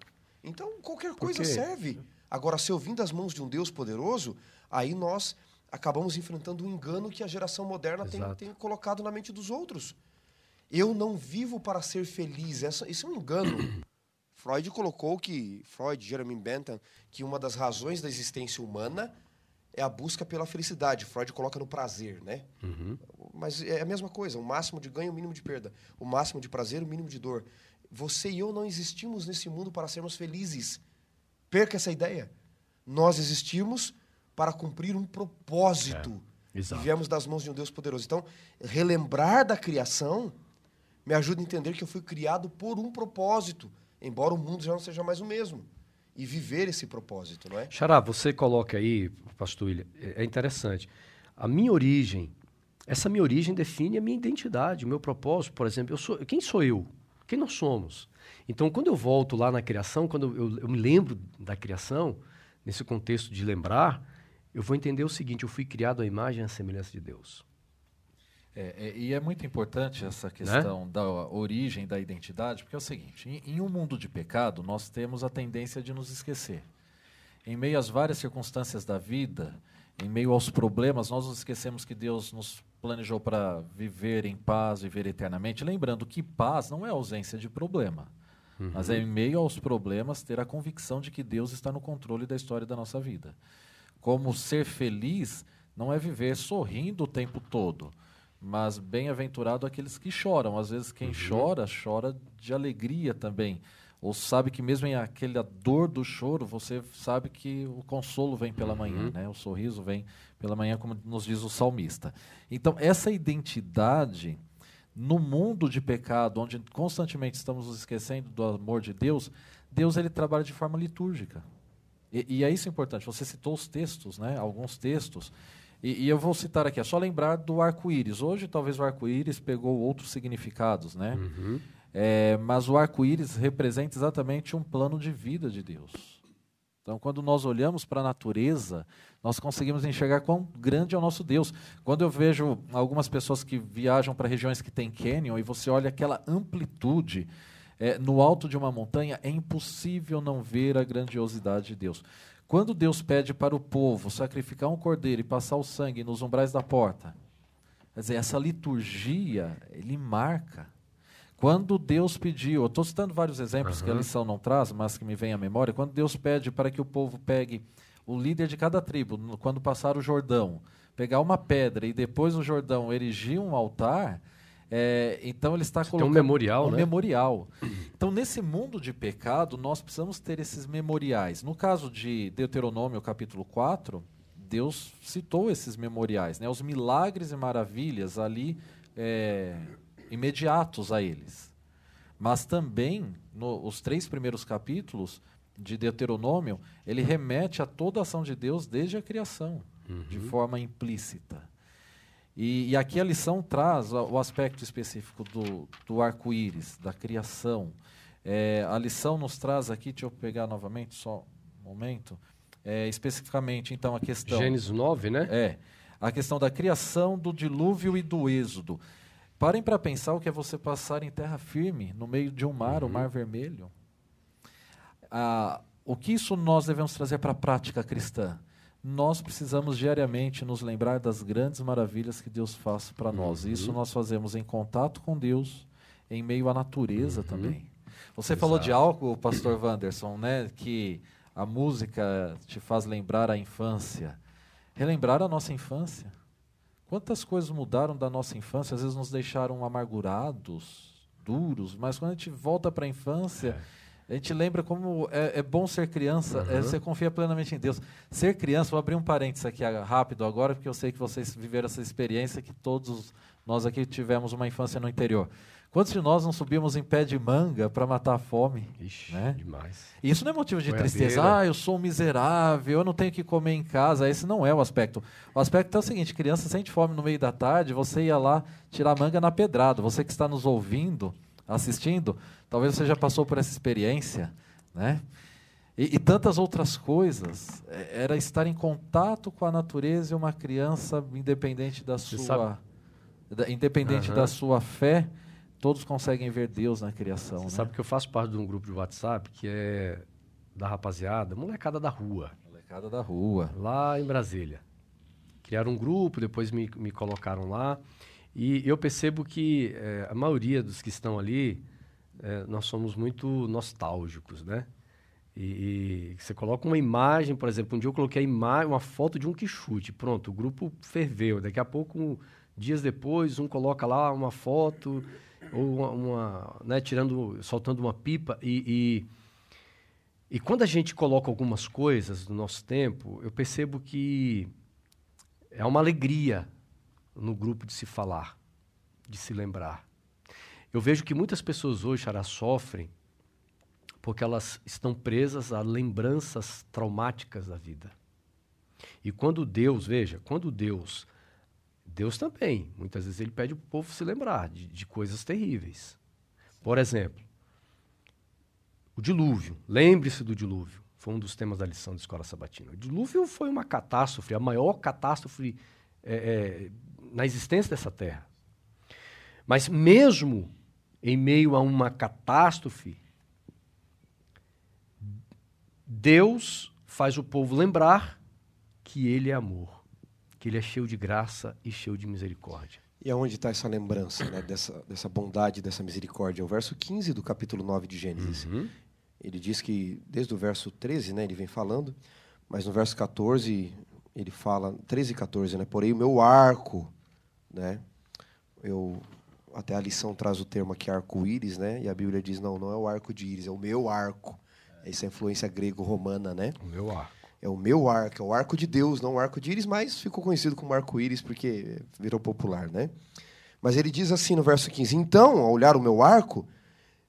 então qualquer coisa serve. Agora, se eu vim das mãos de um Deus poderoso, aí nós acabamos enfrentando um engano que a geração moderna tem, tem, colocado na mente dos outros. Eu não vivo para ser feliz. Essa, isso é um engano. Freud colocou que, Freud, Jeremy Bentham, que uma das razões da existência humana é a busca pela felicidade. Freud coloca no prazer, né? Uhum. Mas é a mesma coisa. O máximo de ganho, o mínimo de perda. O máximo de prazer, o mínimo de dor. Você e eu não existimos nesse mundo para sermos felizes. Perca essa ideia. Nós existimos para cumprir um propósito. É, e viemos das mãos de um Deus poderoso. Então, relembrar da criação me ajuda a entender que eu fui criado por um propósito, embora o mundo já não seja mais o mesmo. E viver esse propósito, não é? Xará, você coloca aí, pastor William, é, é interessante. A minha origem, essa minha origem define a minha identidade, o meu propósito. Por exemplo, eu sou, quem sou eu? Quem nós somos? Então, quando eu volto lá na criação, quando eu, eu me lembro da criação, nesse contexto de lembrar, eu vou entender o seguinte: eu fui criado à imagem e à semelhança de Deus. É, é, e é muito importante essa né? questão né? da origem da identidade, porque é o seguinte: em, em um mundo de pecado, nós temos a tendência de nos esquecer. Em meio às várias circunstâncias da vida, em meio aos problemas, nós nos esquecemos que Deus nos planejou para viver em paz, viver eternamente. Lembrando que paz não é ausência de problema, uhum. mas é em meio aos problemas ter a convicção de que Deus está no controle da história da nossa vida como ser feliz não é viver sorrindo o tempo todo, mas bem-aventurado aqueles que choram. Às vezes quem uhum. chora, chora de alegria também. Ou sabe que mesmo em aquela dor do choro, você sabe que o consolo vem pela uhum. manhã, né? O sorriso vem pela manhã, como nos diz o salmista. Então, essa identidade no mundo de pecado, onde constantemente estamos nos esquecendo do amor de Deus, Deus ele trabalha de forma litúrgica. E, e é isso importante. Você citou os textos, né? alguns textos. E, e eu vou citar aqui, é só lembrar do arco-íris. Hoje, talvez o arco-íris pegou outros significados, né? Uhum. É, mas o arco-íris representa exatamente um plano de vida de Deus. Então, quando nós olhamos para a natureza, nós conseguimos enxergar quão grande é o nosso Deus. Quando eu vejo algumas pessoas que viajam para regiões que tem canyon e você olha aquela amplitude, é, no alto de uma montanha, é impossível não ver a grandiosidade de Deus. Quando Deus pede para o povo sacrificar um cordeiro e passar o sangue nos umbrais da porta, quer dizer, essa liturgia, ele marca. Quando Deus pediu, eu estou citando vários exemplos uhum. que a lição não traz, mas que me vem à memória, quando Deus pede para que o povo pegue o líder de cada tribo, quando passar o Jordão, pegar uma pedra e depois o Jordão erigir um altar, é, então ele está colocando um memorial, um né? memorial. Então nesse mundo de pecado nós precisamos ter esses memoriais. No caso de Deuteronômio capítulo 4, Deus citou esses memoriais, né? Os milagres e maravilhas ali é, imediatos a eles. Mas também nos três primeiros capítulos de Deuteronômio ele remete a toda a ação de Deus desde a criação, uhum. de forma implícita. E, e, aqui a lição traz o aspecto específico do, do arco-íris, da criação. É, a lição nos traz aqui, deixa eu pegar novamente, só um momento, é, especificamente, então, a questão... Gênesis 9, né? É, a questão da criação, do dilúvio e do êxodo. Parem para pensar o que é você passar em terra firme, no meio de um mar, uhum. o Mar Vermelho. Ah, o que isso nós devemos trazer para a prática cristã? Nós precisamos diariamente nos lembrar das grandes maravilhas que Deus faz para nós. Uhum. Isso nós fazemos em contato com Deus, em meio à natureza uhum. também. Você Exato. falou de algo, pastor Wanderson, né, que a música te faz lembrar a infância. Relembrar a nossa infância. Quantas coisas mudaram da nossa infância, às vezes nos deixaram amargurados, duros, mas quando a gente volta para a infância, é a gente lembra como é, é bom ser criança, é, uhum. é, você confia plenamente em Deus. Ser criança, vou abrir um parênteses aqui rápido agora, porque eu sei que vocês viveram essa experiência, que todos nós aqui tivemos uma infância no interior. Quantos de nós não subimos em pé de manga para matar a fome? Ixi, né? demais. E isso não é motivo de tristeza. Ah, eu sou um miserável, eu não tenho que comer em casa. Esse não é o aspecto. O aspecto é o seguinte: criança sente fome no meio da tarde, você ia lá tirar manga na pedrada. Você que está nos ouvindo, assistindo, talvez você já passou por essa experiência, né? E, e, tantas outras coisas. É, era estar em contato com a natureza e uma criança, independente da sua, da, independente uhum. da sua fé, todos conseguem ver Deus na criação. Você né? sabe que eu faço parte de um grupo de WhatsApp que é da rapaziada, molecada da rua. Molecada da rua. Lá em Brasília. Criaram um grupo, depois me, me colocaram lá. E eu percebo que é, a maioria dos que estão ali, é, nós somos muito nostálgicos, né? E, e, você coloca uma imagem, por exemplo, um dia eu coloquei uma foto de um quichute, pronto, o grupo ferveu. Daqui a pouco, um, dias depois, um coloca lá uma foto, ou uma, uma né, tirando, soltando uma pipa. E, e, e quando a gente coloca algumas coisas do nosso tempo, eu percebo que é uma alegria no grupo de se falar, de se lembrar. Eu vejo que muitas pessoas hoje, Xará, sofrem porque elas estão presas a lembranças traumáticas da vida. E quando Deus, veja, quando Deus, Deus também, muitas vezes ele pede para o povo se lembrar de, de coisas terríveis. Por exemplo, o dilúvio. Lembre-se do dilúvio. Foi um dos temas da lição da escola sabatina. O dilúvio foi uma catástrofe, a maior catástrofe é, é, na existência dessa terra. Mas mesmo em meio a uma catástrofe, Deus faz o povo lembrar que Ele é amor, que Ele é cheio de graça e cheio de misericórdia. E aonde está essa lembrança né, dessa, dessa bondade, dessa misericórdia? O verso 15 do capítulo 9 de Gênesis. Uhum. Ele diz que, desde o verso 13, né, ele vem falando, mas no verso 14, ele fala, 13 e 14, né? Porém, o meu arco né? Eu até a lição traz o termo aqui arco-íris, né? E a Bíblia diz não, não é o arco de íris, é o meu arco. É essa influência grego-romana, né? O meu arco. É o meu arco, é o arco de Deus, não o arco de íris, mas ficou conhecido como arco-íris porque virou popular, né? Mas ele diz assim no verso 15: Então, ao olhar o meu arco,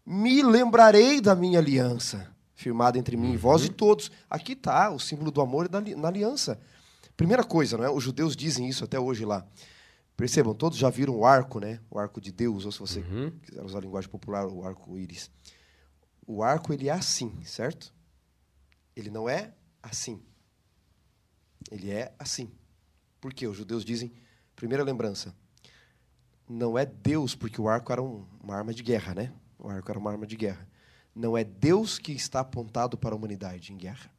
me lembrarei da minha aliança, firmada entre mim e vós e uhum. todos. Aqui está o símbolo do amor na aliança. Primeira coisa, não é? Os judeus dizem isso até hoje lá. Percebam, todos já viram o arco, né? O arco de Deus, ou se você uhum. quiser usar a linguagem popular, o arco-íris. O arco, ele é assim, certo? Ele não é assim. Ele é assim. Por quê? Os judeus dizem, primeira lembrança, não é Deus, porque o arco era um, uma arma de guerra, né? O arco era uma arma de guerra. Não é Deus que está apontado para a humanidade em guerra.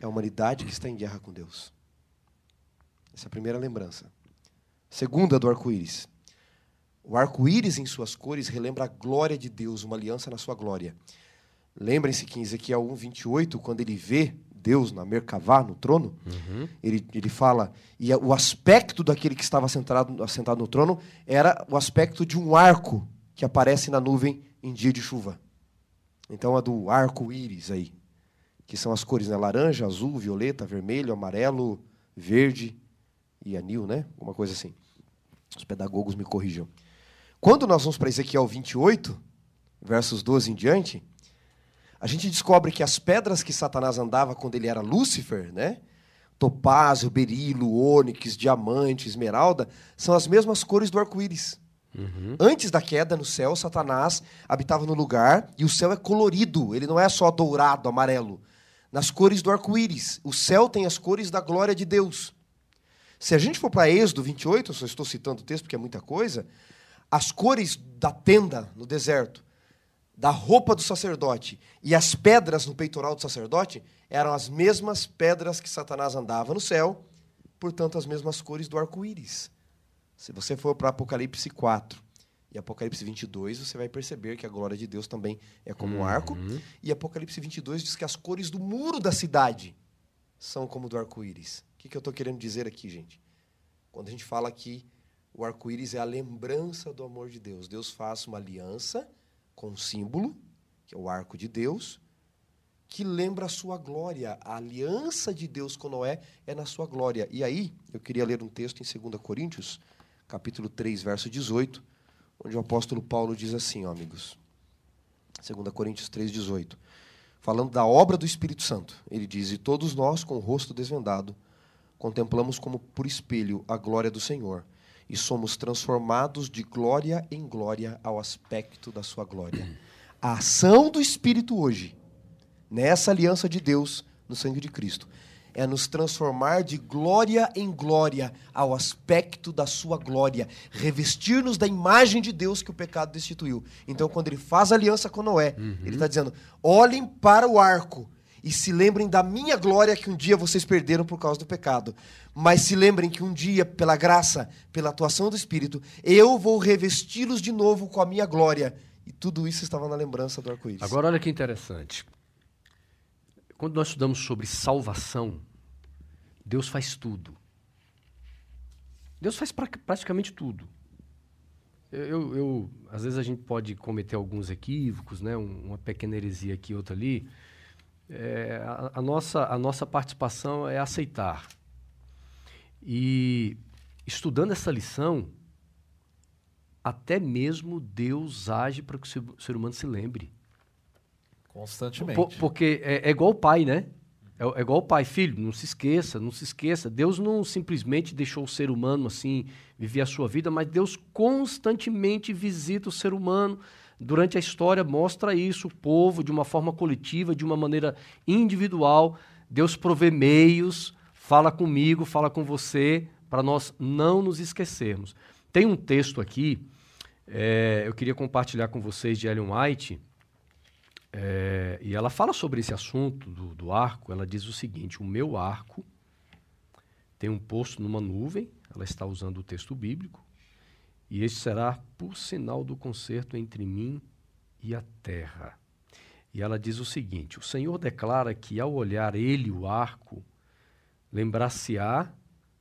É a humanidade que está em guerra com Deus. Essa é a primeira lembrança. Segunda do arco-íris. O arco-íris em suas cores relembra a glória de Deus, uma aliança na sua glória. Lembrem-se que em Ezequiel 1, 28, quando ele vê Deus, na Merkavá, no trono, uhum. ele, ele fala, e o aspecto daquele que estava sentado, assentado no trono era o aspecto de um arco que aparece na nuvem em dia de chuva. Então, a do arco-íris aí, que são as cores, né? Laranja, azul, violeta, vermelho, amarelo, verde e anil, né? Alguma coisa assim. Os pedagogos me corrijam. Quando nós vamos para Ezequiel 28, versos 12 em diante, a gente descobre que as pedras que Satanás andava quando ele era Lúcifer, né? Topázio, berilo, ônix, diamante, esmeralda, são as mesmas cores do arco-íris. Uhum. Antes da queda no céu, Satanás habitava no lugar e o céu é colorido, ele não é só dourado, amarelo. Nas cores do arco-íris. O céu tem as cores da glória de Deus. Se a gente for para Êxodo 28, eu só estou citando o texto porque é muita coisa, as cores da tenda no deserto, da roupa do sacerdote e as pedras no peitoral do sacerdote eram as mesmas pedras que Satanás andava no céu, portanto, as mesmas cores do arco-íris. Se você for para Apocalipse 4 e Apocalipse 22, você vai perceber que a glória de Deus também é como um arco. Uhum. E Apocalipse 22 diz que as cores do muro da cidade são como do arco-íris. Que eu estou querendo dizer aqui, gente? Quando a gente fala que o arco-íris é a lembrança do amor de Deus. Deus faz uma aliança com um símbolo, que é o arco de Deus, que lembra a sua glória. A aliança de Deus com Noé é na sua glória. E aí, eu queria ler um texto em 2 Coríntios, capítulo 3, verso 18, onde o apóstolo Paulo diz assim, ó, amigos. 2 Coríntios 3, 18. Falando da obra do Espírito Santo, ele diz: E todos nós, com o rosto desvendado, contemplamos como por espelho a glória do Senhor e somos transformados de glória em glória ao aspecto da sua glória. A ação do Espírito hoje, nessa aliança de Deus no sangue de Cristo, é nos transformar de glória em glória ao aspecto da sua glória, revestir-nos da imagem de Deus que o pecado destituiu. Então, quando ele faz aliança com Noé, uhum. ele está dizendo: olhem para o arco e se lembrem da minha glória que um dia vocês perderam por causa do pecado. Mas se lembrem que um dia, pela graça, pela atuação do Espírito, eu vou revesti-los de novo com a minha glória. E tudo isso estava na lembrança do arco-íris. Agora, olha que interessante. Quando nós estudamos sobre salvação, Deus faz tudo. Deus faz pra, praticamente tudo. Eu, eu, às vezes a gente pode cometer alguns equívocos, né? uma pequena heresia aqui, outra ali é, a, a, nossa, a nossa participação é aceitar. E estudando essa lição, até mesmo Deus age para que o ser humano se lembre. Constantemente. Por, porque é, é, igual o pai, né? É, é, igual o pai, filho, não se esqueça, não se esqueça. Deus não simplesmente deixou o ser humano assim viver a sua vida, mas Deus constantemente visita o ser humano durante a história mostra isso, o povo, de uma forma coletiva, de uma maneira individual. Deus provê meios, fala comigo, fala com você, para nós não nos esquecermos. Tem um texto aqui, é, eu queria compartilhar com vocês de Ellen White, é, e ela fala sobre esse assunto do, do arco. Ela diz o seguinte: O meu arco tem um posto numa nuvem, ela está usando o texto bíblico, e este será por sinal do concerto entre mim e a terra. E ela diz o seguinte: O Senhor declara que ao olhar ele o arco, lembrar-se-á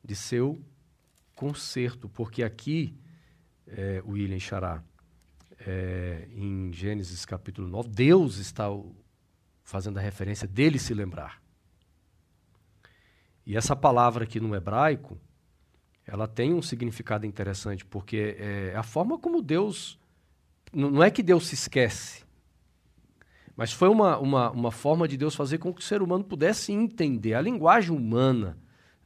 de seu concerto, porque aqui, é, William Xará, é, em Gênesis capítulo 9, Deus está fazendo a referência dele se lembrar. E essa palavra aqui no hebraico, ela tem um significado interessante, porque é a forma como Deus. Não é que Deus se esquece, mas foi uma, uma, uma forma de Deus fazer com que o ser humano pudesse entender a linguagem humana.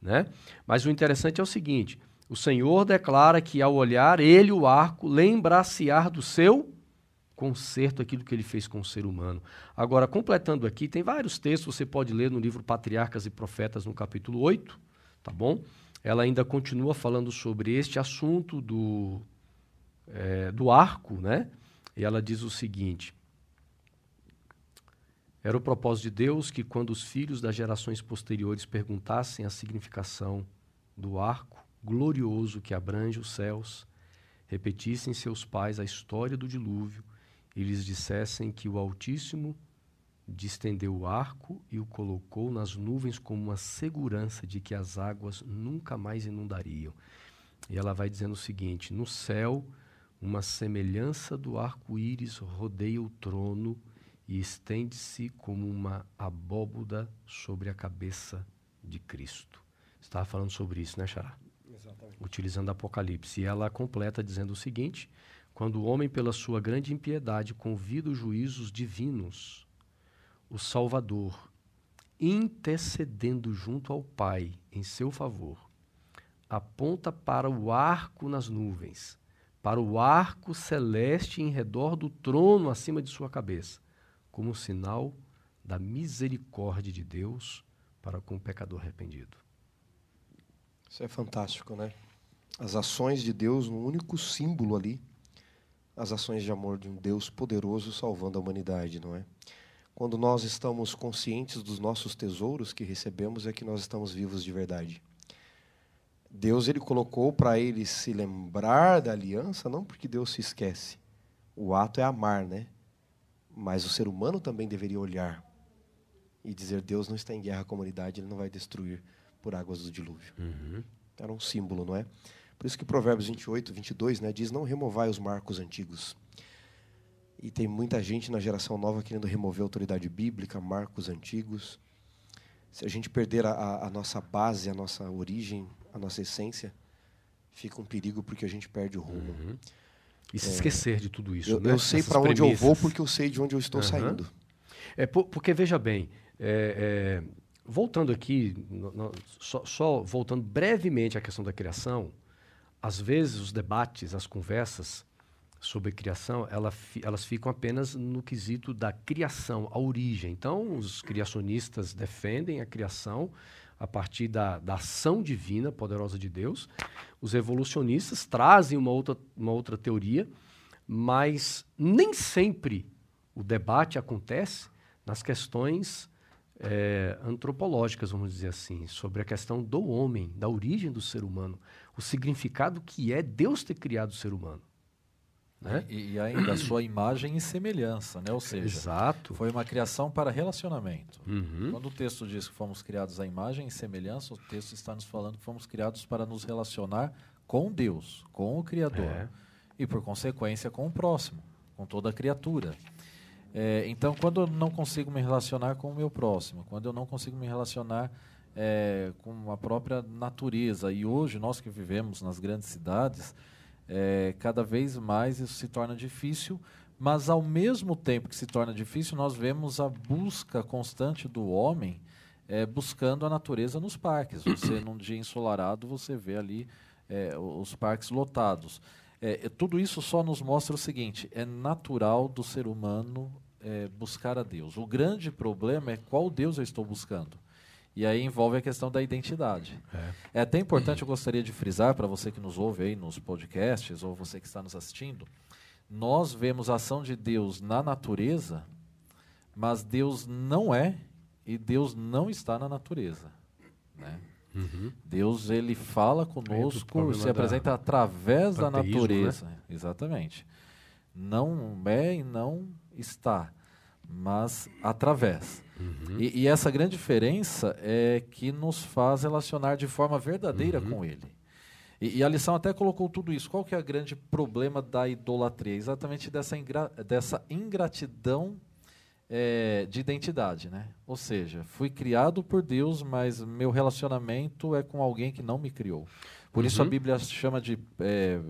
Né? Mas o interessante é o seguinte: o Senhor declara que ao olhar ele, o arco, lembrar-se-á do seu conserto, aquilo que ele fez com o ser humano. Agora, completando aqui, tem vários textos, você pode ler no livro Patriarcas e Profetas, no capítulo 8, tá bom? Ela ainda continua falando sobre este assunto do, é, do arco, né? E ela diz o seguinte: Era o propósito de Deus que, quando os filhos das gerações posteriores perguntassem a significação do arco glorioso que abrange os céus, repetissem seus pais a história do dilúvio e lhes dissessem que o Altíssimo distendeu o arco e o colocou nas nuvens como uma segurança de que as águas nunca mais inundariam. E ela vai dizendo o seguinte: No céu, uma semelhança do arco-íris rodeia o trono e estende-se como uma abóboda sobre a cabeça de Cristo. Estava falando sobre isso, né, Xará? Exatamente. Utilizando Apocalipse. E ela completa dizendo o seguinte: quando o homem, pela sua grande impiedade, convida os juízos divinos, o Salvador, intercedendo junto ao Pai em seu favor, aponta para o arco nas nuvens, para o arco celeste em redor do trono acima de sua cabeça, como sinal da misericórdia de Deus para com o pecador arrependido. Isso é fantástico, né? As ações de Deus no único símbolo ali, as ações de amor de um Deus poderoso salvando a humanidade, não é? Quando nós estamos conscientes dos nossos tesouros que recebemos, é que nós estamos vivos de verdade. Deus ele colocou para ele se lembrar da aliança, não porque Deus se esquece. O ato é amar, né? Mas o ser humano também deveria olhar e dizer: Deus não está em guerra com a humanidade, ele não vai destruir por águas do dilúvio. Uhum. Era um símbolo, não é? Por isso que Provérbios 28, 22 né, diz: Não removai os marcos antigos. E tem muita gente na geração nova querendo remover a autoridade bíblica, marcos antigos. Se a gente perder a, a nossa base, a nossa origem, a nossa essência, fica um perigo porque a gente perde o rumo. Uhum. E se é, esquecer de tudo isso. Eu, né? eu sei para onde eu vou porque eu sei de onde eu estou uhum. saindo. É porque veja bem, é, é, voltando aqui, no, no, só, só, voltando brevemente à questão da criação, às vezes os debates, as conversas sobre criação, ela, elas ficam apenas no quesito da criação, a origem. Então, os criacionistas defendem a criação a partir da, da ação divina, poderosa de Deus. Os evolucionistas trazem uma outra, uma outra teoria, mas nem sempre o debate acontece nas questões é, antropológicas, vamos dizer assim, sobre a questão do homem, da origem do ser humano, o significado que é Deus ter criado o ser humano. Né? E, e ainda a sua imagem e semelhança, né? ou seja, Exato. foi uma criação para relacionamento. Uhum. Quando o texto diz que fomos criados à imagem e semelhança, o texto está nos falando que fomos criados para nos relacionar com Deus, com o Criador, é. e por consequência com o próximo, com toda a criatura. É, então, quando eu não consigo me relacionar com o meu próximo, quando eu não consigo me relacionar é, com a própria natureza, e hoje nós que vivemos nas grandes cidades, é, cada vez mais isso se torna difícil, mas ao mesmo tempo que se torna difícil, nós vemos a busca constante do homem é, buscando a natureza nos parques. Você, num dia ensolarado, você vê ali é, os parques lotados. É, tudo isso só nos mostra o seguinte: é natural do ser humano é, buscar a Deus. O grande problema é qual Deus eu estou buscando. E aí envolve a questão da identidade. É, é até importante, eu gostaria de frisar para você que nos ouve aí nos podcasts, ou você que está nos assistindo, nós vemos a ação de Deus na natureza, mas Deus não é e Deus não está na natureza. Né? Uhum. Deus ele fala conosco, se apresenta através da né? natureza. Né? Exatamente. Não é e não está, mas através. Uhum. E, e, essa grande diferença é que nos faz relacionar de forma verdadeira uhum. com Ele. E, e, a lição até colocou tudo isso. Qual que é o grande problema da idolatria? Exatamente dessa, ingra, dessa ingratidão é, de identidade, né? Ou seja, fui criado por Deus, mas meu relacionamento é com alguém que não me criou. Por uhum. isso a uhum. Bíblia chama de é,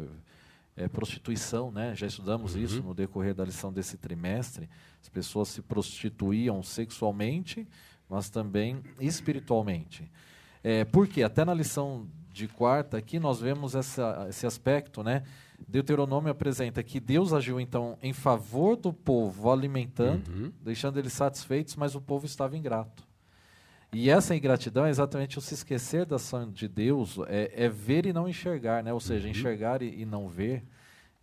é, prostituição, né? Já estudamos uhum. isso no decorrer da lição desse trimestre. As pessoas se prostituíam sexualmente, mas também espiritualmente. É, porque até na lição de quarta aqui nós vemos essa, esse aspecto, né? Deuteronômio apresenta que Deus agiu então em favor do povo, alimentando, uhum. deixando eles satisfeitos, mas o povo estava ingrato. E essa ingratidão é exatamente o se esquecer da ação de Deus, é, é ver e não enxergar, né? ou seja, uhum. enxergar e, e, não ver.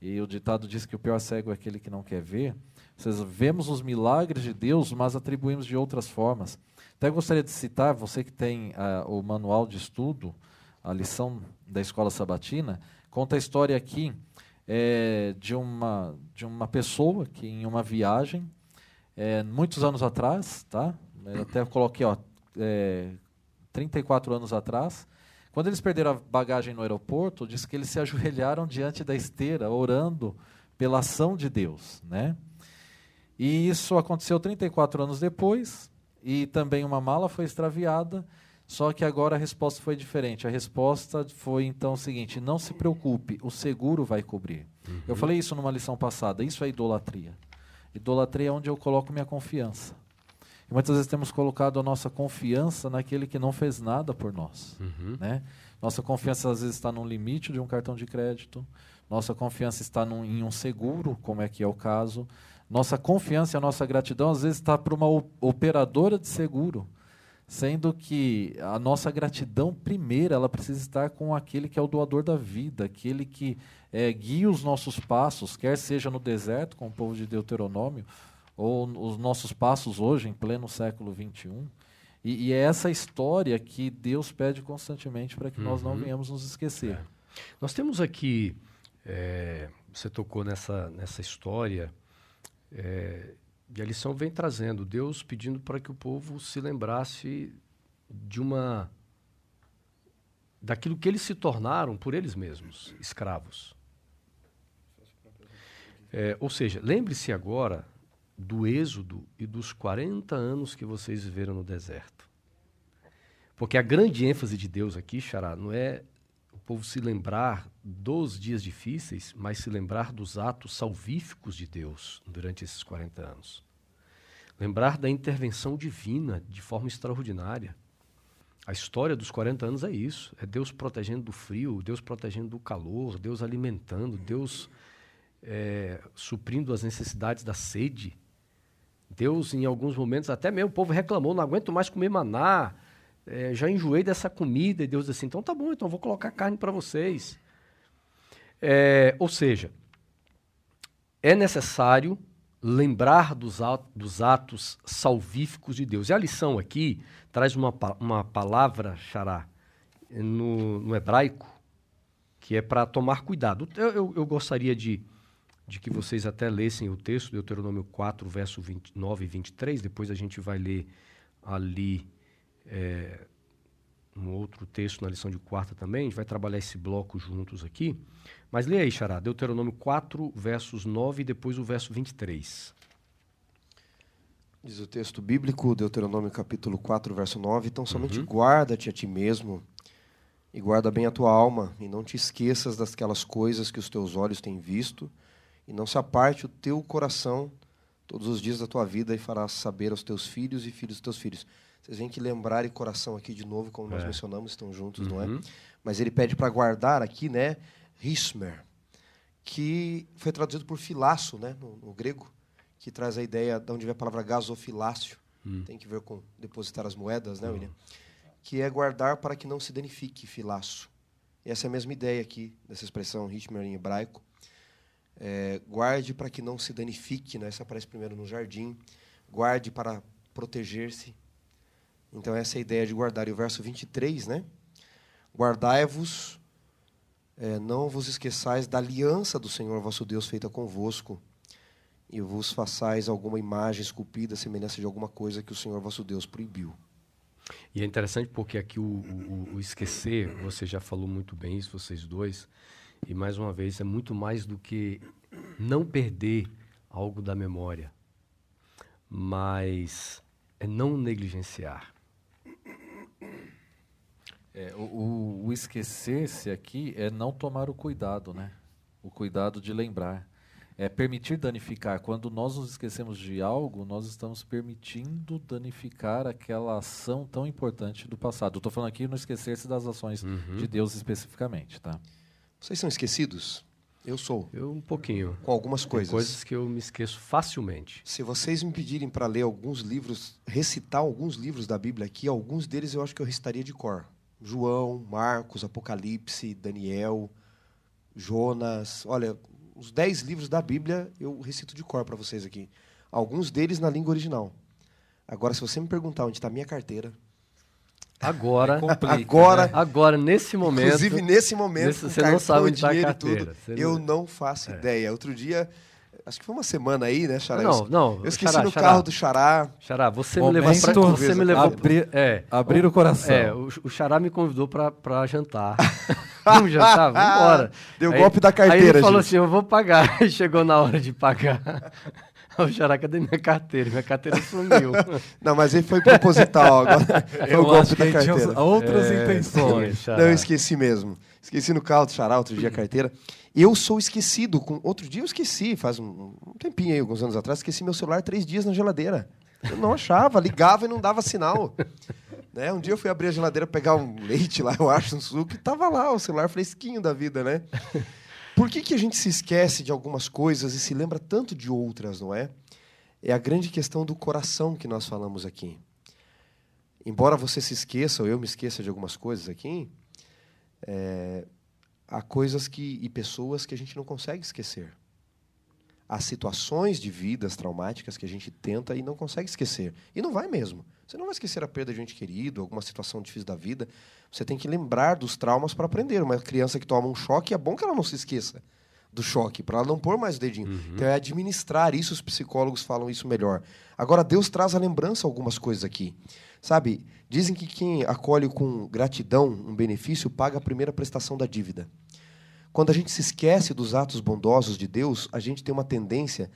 E o ditado diz que o pior cego é aquele que não quer ver. Ou seja, vemos os milagres de Deus, mas atribuímos de outras formas. Até gostaria de citar, você que tem uh, o manual de estudo, a lição da escola sabatina, conta a história aqui é, de, uma, de uma pessoa que em uma viagem é, muitos anos atrás, tá? Eu até coloquei, ó, é, 34 anos atrás. Quando eles perderam a bagagem no aeroporto, diz que eles se ajoelharam diante da esteira, orando pela ação de Deus, né? E isso aconteceu 34 anos depois, e também uma mala foi extraviada, só que agora a resposta foi diferente. A resposta foi então o seguinte: não se preocupe, o seguro vai cobrir. Uhum. Eu falei isso numa lição passada, isso é idolatria. Idolatria é onde eu coloco minha confiança. E muitas vezes temos colocado a nossa confiança naquele que não fez nada por nós. Uhum. Né? Nossa confiança às vezes está no limite de um cartão de crédito, nossa confiança está num, em um seguro, como é que é o caso. Nossa confiança e a nossa gratidão às vezes está para uma operadora de seguro, sendo que a nossa gratidão primeira ela precisa estar com aquele que é o doador da vida, aquele que é, guia os nossos passos, quer seja no deserto, com o povo de Deuteronômio, ou os nossos passos hoje, em pleno século XXI. E, e é essa história que Deus pede constantemente para que uhum. nós não uhum. venhamos nos esquecer. É. Nós temos aqui, é, você tocou nessa, nessa história, é, e a lição vem trazendo Deus pedindo para que o povo se lembrasse de uma daquilo que eles se tornaram por eles mesmos, escravos. É, ou seja, lembre-se agora do êxodo e dos 40 anos que vocês viveram no deserto. Porque a grande ênfase de Deus aqui, Xará, não é o povo se lembrar dos dias difíceis, mas se lembrar dos atos salvíficos de Deus durante esses 40 anos. Lembrar da intervenção divina de forma extraordinária. A história dos 40 anos é isso: é Deus protegendo do frio, Deus protegendo do calor, Deus alimentando, Deus é, suprindo as necessidades da sede. Deus, em alguns momentos, até mesmo o povo reclamou, não aguento mais comer maná, é, já enjoei dessa comida. E Deus disse assim, então tá bom, então vou colocar carne para vocês. É, ou seja, é necessário lembrar dos, atos, dos atos salvíficos de Deus. E a lição aqui traz uma, uma palavra, xará, no, no hebraico, que é para tomar cuidado. Eu, eu, eu gostaria de de que vocês até lessem o texto, Deuteronômio 4, verso 29 e 23. Depois a gente vai ler ali é, um outro texto na lição de quarta também. A gente vai trabalhar esse bloco juntos aqui. Mas leia aí, Xará, Deuteronômio 4, versos 9 e depois o verso 23. Diz o texto bíblico, Deuteronômio capítulo 4, verso 9. Então somente uhum. guarda-te a ti mesmo e guarda bem a tua alma, e não te esqueças daquelas coisas que os teus olhos têm visto, e não se aparte o teu coração todos os dias da tua vida e farás saber aos teus filhos e filhos dos teus filhos. Vocês veem que lembrar e coração aqui de novo, como nós é. mencionamos, estão juntos, uhum. não é? Uhum. Mas ele pede para guardar aqui, né, Hismer, que foi traduzido por filaço, né, no, no, grego, que traz a ideia de onde vem a palavra gasofilácio, uhum. tem que ver com depositar as moedas, né, William? Que é guardar para que não se danifique, filaço. Essa é a mesma ideia aqui, dessa expressão Hismer em hebraico. É, guarde para que não se danifique, né? Essa aparece primeiro no jardim. Guarde para proteger-se. Então, essa é a ideia de guardar. E o verso 23, né? Guardai-vos, é, não vos esqueçais da aliança do Senhor vosso Deus feita convosco, e vos façais alguma imagem esculpida, semelhança de alguma coisa que o Senhor vosso Deus proibiu. E é interessante porque aqui o, o, o esquecer, você já falou muito bem isso, vocês dois, e mais uma vez, é muito mais do que não perder algo da memória, mas é não negligenciar. É, o, o esquecer-se aqui é não tomar o cuidado, né? O cuidado de lembrar. É permitir danificar. Quando nós nos esquecemos de algo, nós estamos permitindo danificar aquela ação tão importante do passado. Estou falando aqui não esquecer-se das ações uhum. de Deus especificamente, tá? Vocês são esquecidos? Eu sou. Eu um pouquinho. Com algumas coisas. Tem coisas que eu me esqueço facilmente. Se vocês me pedirem para ler alguns livros, recitar alguns livros da Bíblia aqui, alguns deles eu acho que eu recitaria de cor. João, Marcos, Apocalipse, Daniel, Jonas. Olha, os dez livros da Bíblia eu recito de cor para vocês aqui. Alguns deles na língua original. Agora, se você me perguntar onde está a minha carteira, Agora, complica, agora, né? agora nesse momento. Inclusive nesse momento, nesse, você não sabe onde está a carteira. Tudo, eu não faço é. ideia. Outro dia acho que foi uma semana aí, né, Xará? Não, não. Eu esqueci Xará, no Xará. carro do Xará. Xará, você me levou pra, você me levou abrir, é, abrir o, o coração. É, o, o Xará me convidou pra, pra jantar. Vamos jantar? Vamos embora. Deu aí, golpe da carteira, Aí ele falou gente. assim, eu vou pagar. Chegou na hora de pagar. O Xará, cadê minha carteira? Minha carteira sumiu. Não, mas ele foi proposital. Agora foi eu o golpe da carteira. outras é, intenções. Sim, Não, eu esqueci mesmo. Esqueci no carro do Xará outro dia a carteira. Eu sou esquecido. Com... Outro dia eu esqueci, faz um, um tempinho aí, alguns anos atrás, esqueci meu celular três dias na geladeira. Eu não achava, ligava e não dava sinal. Né? Um dia eu fui abrir a geladeira, pegar um leite lá, eu acho, um suco, e tava lá o celular fresquinho da vida, né? Por que, que a gente se esquece de algumas coisas e se lembra tanto de outras, não é? É a grande questão do coração que nós falamos aqui. Embora você se esqueça, ou eu me esqueça de algumas coisas aqui, é, há coisas que, e pessoas que a gente não consegue esquecer. Há situações de vidas traumáticas que a gente tenta e não consegue esquecer. E não vai mesmo. Você não vai esquecer a perda de um ente querido, alguma situação difícil da vida. Você tem que lembrar dos traumas para aprender. Uma criança que toma um choque, é bom que ela não se esqueça do choque, para ela não pôr mais o dedinho. Uhum. Então é administrar isso, os psicólogos falam isso melhor. Agora, Deus traz a lembrança algumas coisas aqui. Sabe, dizem que quem acolhe com gratidão um benefício paga a primeira prestação da dívida. Quando a gente se esquece dos atos bondosos de Deus, a gente tem uma tendência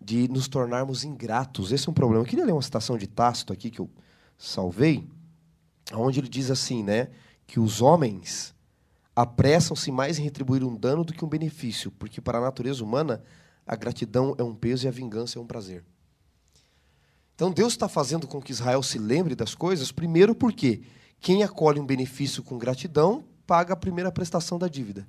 de nos tornarmos ingratos. Esse é um problema. Eu queria ler uma citação de Tácito aqui que eu salvei, onde ele diz assim, né, que os homens apressam-se mais em retribuir um dano do que um benefício, porque para a natureza humana a gratidão é um peso e a vingança é um prazer. Então Deus está fazendo com que Israel se lembre das coisas, primeiro porque quem acolhe um benefício com gratidão paga a primeira prestação da dívida.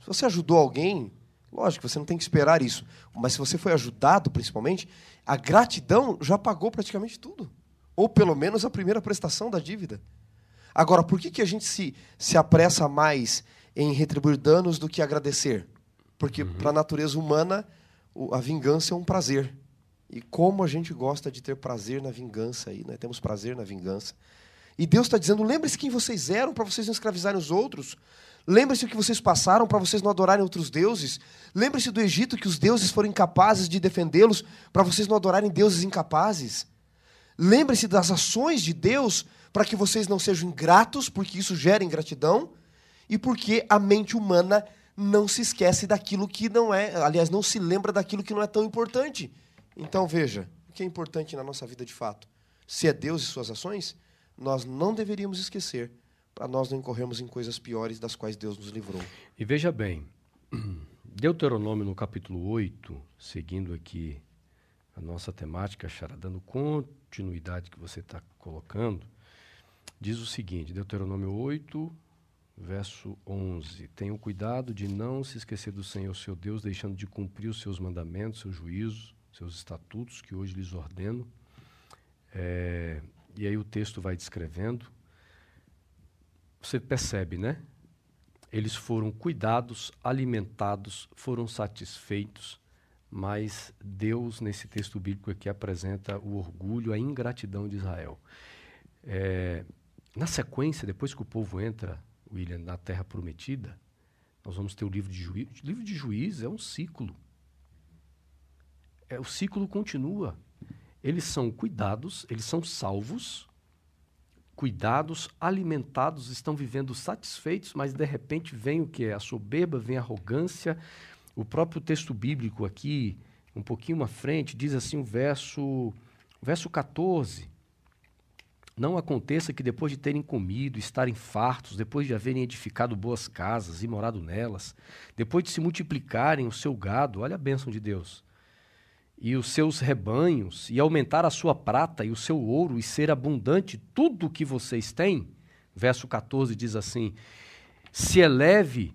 Se você ajudou alguém, Lógico, você não tem que esperar isso. Mas se você foi ajudado, principalmente, a gratidão já pagou praticamente tudo. Ou pelo menos a primeira prestação da dívida. Agora, por que, que a gente se, se apressa mais em retribuir danos do que agradecer? Porque uhum. para a natureza humana, a vingança é um prazer. E como a gente gosta de ter prazer na vingança aí, né? temos prazer na vingança. E Deus está dizendo: lembre-se quem vocês eram para vocês não escravizarem os outros. Lembre-se o que vocês passaram para vocês não adorarem outros deuses. Lembre-se do Egito que os deuses foram incapazes de defendê-los para vocês não adorarem deuses incapazes. Lembre-se das ações de Deus para que vocês não sejam ingratos, porque isso gera ingratidão, e porque a mente humana não se esquece daquilo que não é, aliás, não se lembra daquilo que não é tão importante. Então veja, o que é importante na nossa vida de fato? Se é Deus e suas ações, nós não deveríamos esquecer para nós não incorrermos em coisas piores das quais Deus nos livrou. E veja bem, Deuteronômio no capítulo 8, seguindo aqui a nossa temática, Chara, dando continuidade que você está colocando, diz o seguinte, Deuteronômio 8, verso 11: Tenham cuidado de não se esquecer do Senhor seu Deus, deixando de cumprir os seus mandamentos, seus juízos, seus estatutos que hoje lhes ordeno. É, e aí o texto vai descrevendo você percebe, né? Eles foram cuidados, alimentados, foram satisfeitos, mas Deus, nesse texto bíblico aqui, apresenta o orgulho, a ingratidão de Israel. É, na sequência, depois que o povo entra, William, na terra prometida, nós vamos ter o livro de juízo. O livro de juízo é um ciclo. É, o ciclo continua. Eles são cuidados, eles são salvos, cuidados, alimentados, estão vivendo satisfeitos, mas de repente vem o que a soberba, vem a arrogância. O próprio texto bíblico aqui, um pouquinho à frente, diz assim o verso, verso 14. Não aconteça que depois de terem comido, estarem fartos, depois de haverem edificado boas casas e morado nelas, depois de se multiplicarem o seu gado, olha a bênção de Deus, e os seus rebanhos, e aumentar a sua prata e o seu ouro, e ser abundante tudo o que vocês têm. Verso 14 diz assim: Se eleve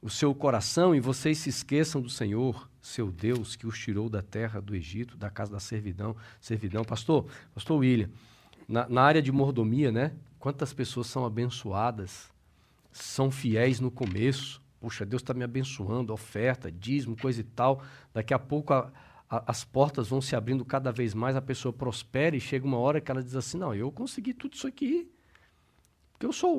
o seu coração e vocês se esqueçam do Senhor, seu Deus, que os tirou da terra do Egito, da casa da servidão. Servidão, pastor, pastor William, na, na área de mordomia, né? Quantas pessoas são abençoadas, são fiéis no começo. Puxa, Deus está me abençoando, oferta, dízimo, coisa e tal. Daqui a pouco a, a, as portas vão se abrindo cada vez mais, a pessoa prospera e chega uma hora que ela diz assim: Não, eu consegui tudo isso aqui. Porque eu sou,